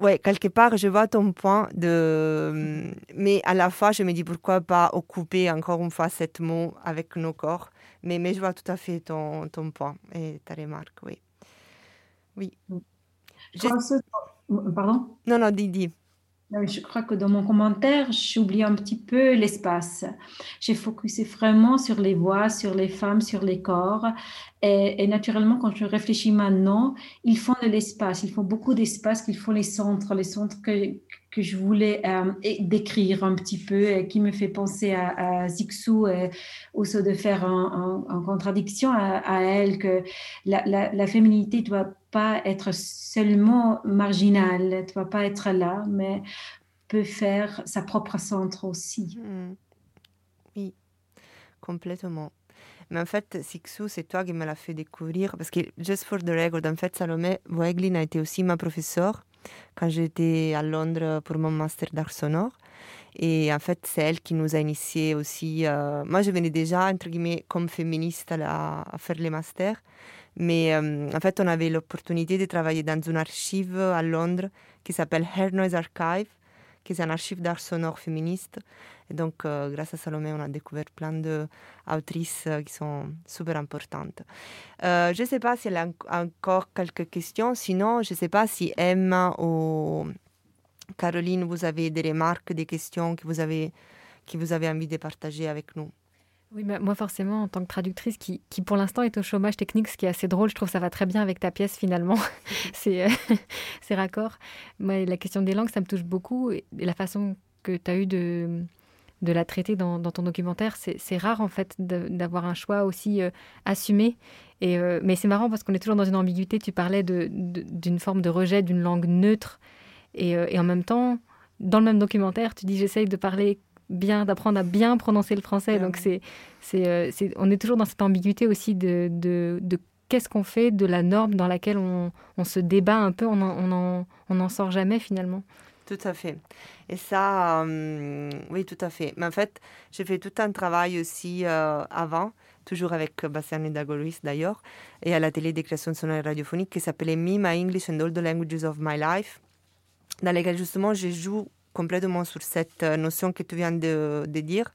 ouais, quelque part, je vois ton point de... Mais à la fois, je me dis pourquoi pas occuper encore une fois cet mot avec nos corps? Mais, mais je vois tout à fait ton, ton point et ta remarque, oui. Oui. Je Pardon? Non, non, mais Je crois que dans mon commentaire, j'oublie un petit peu l'espace. J'ai focusé vraiment sur les voix, sur les femmes, sur les corps. Et, et naturellement, quand je réfléchis maintenant, ils font de l'espace. Ils font beaucoup d'espace, qu'ils font les centres, les centres que, que je voulais euh, décrire un petit peu, et qui me fait penser à, à Zixou, et aussi de faire en, contradiction à, elle que la, la, la féminité doit pas être seulement marginale, ne doit pas être là, mais peut faire sa propre centre aussi. Mm. Oui, complètement. Mais en fait, Sixou, c'est toi qui me l'as fait découvrir. Parce que, just for the record, en fait, Salomé Voeglin a été aussi ma professeure quand j'étais à Londres pour mon master d'art sonore. Et en fait, c'est elle qui nous a initiés aussi. euh, Moi, je venais déjà, entre guillemets, comme féministe à, faire les masters. Mais euh, en fait, on avait l'opportunité de travailler dans une archive à Londres qui s'appelle Hair Noise Archive, qui est un archive d'art sonore féministe. Et donc, euh, grâce à Salomé, on a découvert plein d'autrices euh, qui sont super importantes. Euh, je ne sais pas s'il y a en- encore quelques questions. Sinon, je ne sais pas si Emma ou Caroline, vous avez des remarques, des questions que vous avez, que vous avez envie de partager avec nous. Oui, mais moi forcément, en tant que traductrice qui, qui pour l'instant est au chômage technique, ce qui est assez drôle, je trouve que ça va très bien avec ta pièce finalement, c'est euh, raccord. Moi, la question des langues, ça me touche beaucoup et la façon que tu as eu de, de la traiter dans, dans ton documentaire, c'est rare en fait d'avoir un choix aussi euh, assumé. Et, euh, mais c'est marrant parce qu'on est toujours dans une ambiguïté. Tu parlais de- de- d'une forme de rejet d'une langue neutre et, euh, et en même temps, dans le même documentaire, tu dis j'essaye de parler bien, d'apprendre à bien prononcer le français. Donc c'est, c'est, euh, c'est- on est toujours dans cette ambiguïté aussi de, de, de qu'est-ce qu'on fait de la norme dans laquelle on, on se débat un peu, on n'en on en, on en sort jamais finalement. Tout à fait. Et ça, euh, oui, tout à fait. Mais en fait, j'ai fait tout un travail aussi euh, avant, toujours avec Bastiano Dagolis d'ailleurs, et à la télé des créations sonores radiophoniques qui s'appelait Me, My English and All the Languages of My Life, dans lesquelles justement je joue complètement sur cette euh, notion que tu viens de, de dire.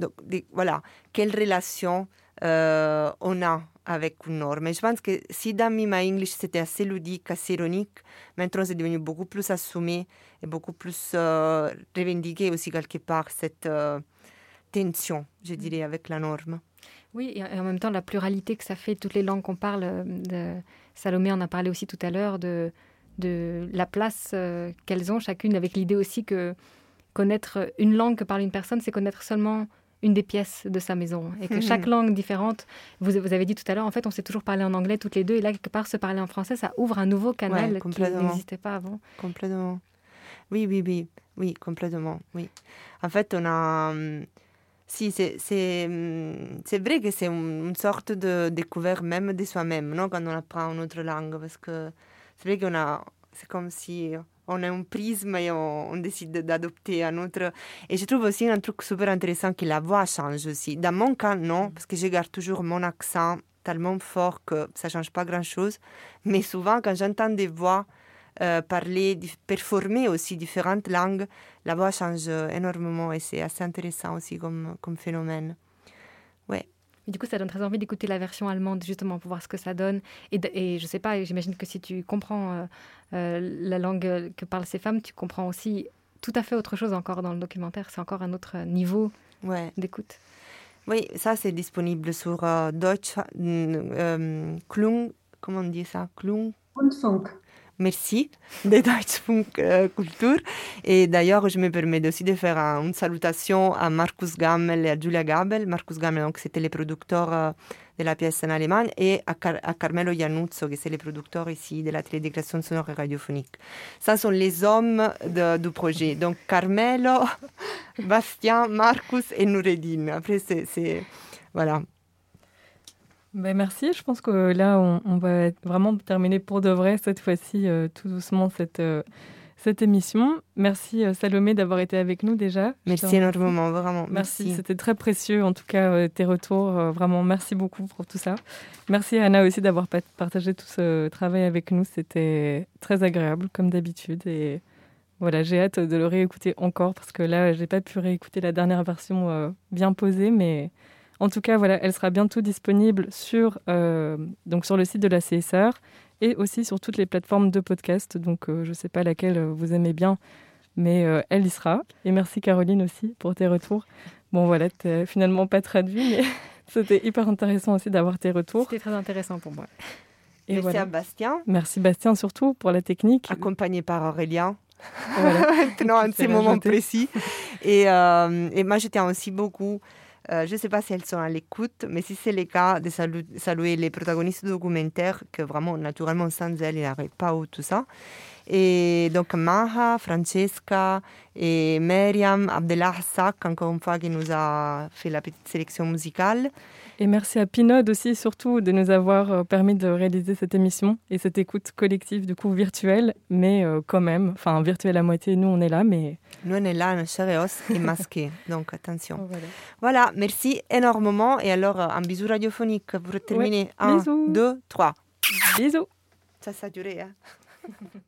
Donc, de- voilà, quelle relation euh, on a avec une norme? Et je pense que si dans Me, My English c'était assez ludique, assez ironique, maintenant c'est devenu beaucoup plus assumé et beaucoup plus euh, revendiqué aussi quelque part cette euh, tension, je dirais, avec la norme. Oui, et en même temps, la pluralité que ça fait, toutes les langues qu'on parle, de Salomé en a parlé aussi tout à l'heure, de, de la place euh, qu'elles ont chacune, avec l'idée aussi que connaître une langue que parle une personne, c'est connaître seulement une des pièces de sa maison. Et que Mhm. chaque langue différente, vous, vous avez dit tout à l'heure, en fait, on s'est toujours parlé en anglais toutes les deux, et là, quelque part, se parler en français, ça ouvre un nouveau canal qui complètement. n'existait pas avant. Complètement. Oui, oui, oui, oui, complètement, oui. En fait, on a... hum, Si, c'est c'est, hum, c'est vrai que c'est une, une sorte de découverte même de soi-même, non, quand on apprend une autre langue, parce que c'est vrai qu'on a... C'est comme si on a un prisme et on, on décide d'adopter un autre. Et je trouve aussi un truc super intéressant que la voix change aussi. Dans mon cas, non, parce que je garde toujours mon accent tellement fort que ça change pas grand-chose. Mais souvent, quand j'entends des voix euh, parler, performer aussi différentes langues, la voix change énormément et c'est assez intéressant aussi comme, comme phénomène. Ouais. Du coup, ça donne très envie d'écouter la version allemande, justement, pour voir ce que ça donne. Et, et je sais pas, j'imagine que si tu comprends euh, euh, la langue que parlent ces femmes, tu comprends aussi tout à fait autre chose encore dans le documentaire. C'est encore un autre niveau ouais. d'écoute. Oui, ça c'est disponible sur euh, Deutsch, euh, Klung, comment on dit ça? Klung? Rundfunk. Merci de Deutschfunk euh, Culture. Et d'ailleurs, je me permets aussi de faire un, une salutation à Markus Gammel et à Julia Gabel. Markus Gammel, donc, c'était le producteur euh, de la pièce en Allemagne, et à, Car à Carmelo Iannuzzo, qui c'est le producteur ici de la télédéclaration sonore et radiophonique. Ça sont les hommes du projet. Donc, Carmelo, Bastien, Marcus et Noureddin. Après, c'est. Voilà. Ben merci, je pense que là, on, on, va vraiment terminer pour de vrai cette fois-ci, euh, tout doucement, cette, euh, cette émission. Merci euh, Salomé d'avoir été avec nous déjà. Merci énormément, vraiment. Merci, merci. c'était très précieux en tout cas euh, tes retours. Euh, vraiment, merci beaucoup pour tout ça. Merci Anna aussi d'avoir partagé tout ce travail avec nous. C'était très agréable comme d'habitude et voilà, j'ai hâte de le réécouter encore parce que là, j'ai pas pu réécouter la dernière version euh, bien posée, mais en tout cas, voilà, elle sera bientôt disponible sur, euh, donc sur le site de la CSR et aussi sur toutes les plateformes de podcast. Donc, euh, je ne sais pas laquelle vous aimez bien, mais euh, elle y sera. Et merci Caroline aussi pour tes retours. Bon, voilà, tu n'es finalement pas traduit, mais c'était hyper intéressant aussi d'avoir tes retours. C'était très intéressant pour moi. Et merci voilà. à Bastien. Merci Bastien surtout pour la technique. Accompagné par Aurélien. Voilà. Maintenant, un de ces moments précis. Et, euh, et moi, je tiens aussi beaucoup euh, je ne sais pas si elles sont à l'écoute, mais si c'est le cas, de salu saluer les protagonistes documentaires, que vraiment, naturellement, sans elles, il n'y aurait pas tout ça. Et donc, Maha, Francesca et Myriam, Abdellah encore une fois, qui nous a fait la petite sélection musicale. Et merci à Pinode aussi, surtout, de nous avoir permis de réaliser cette émission et cette écoute collective, du coup, virtuelle, mais euh, quand même, enfin, virtuelle à moitié, nous, on est là, mais... Nous, on est là, on et masqué, donc attention. Voilà. voilà. merci énormément. Et alors, un bisou radiophonique pour terminer. Ouais. Un, bisous. deux, trois. Bisous. Ça, ça a duré, hein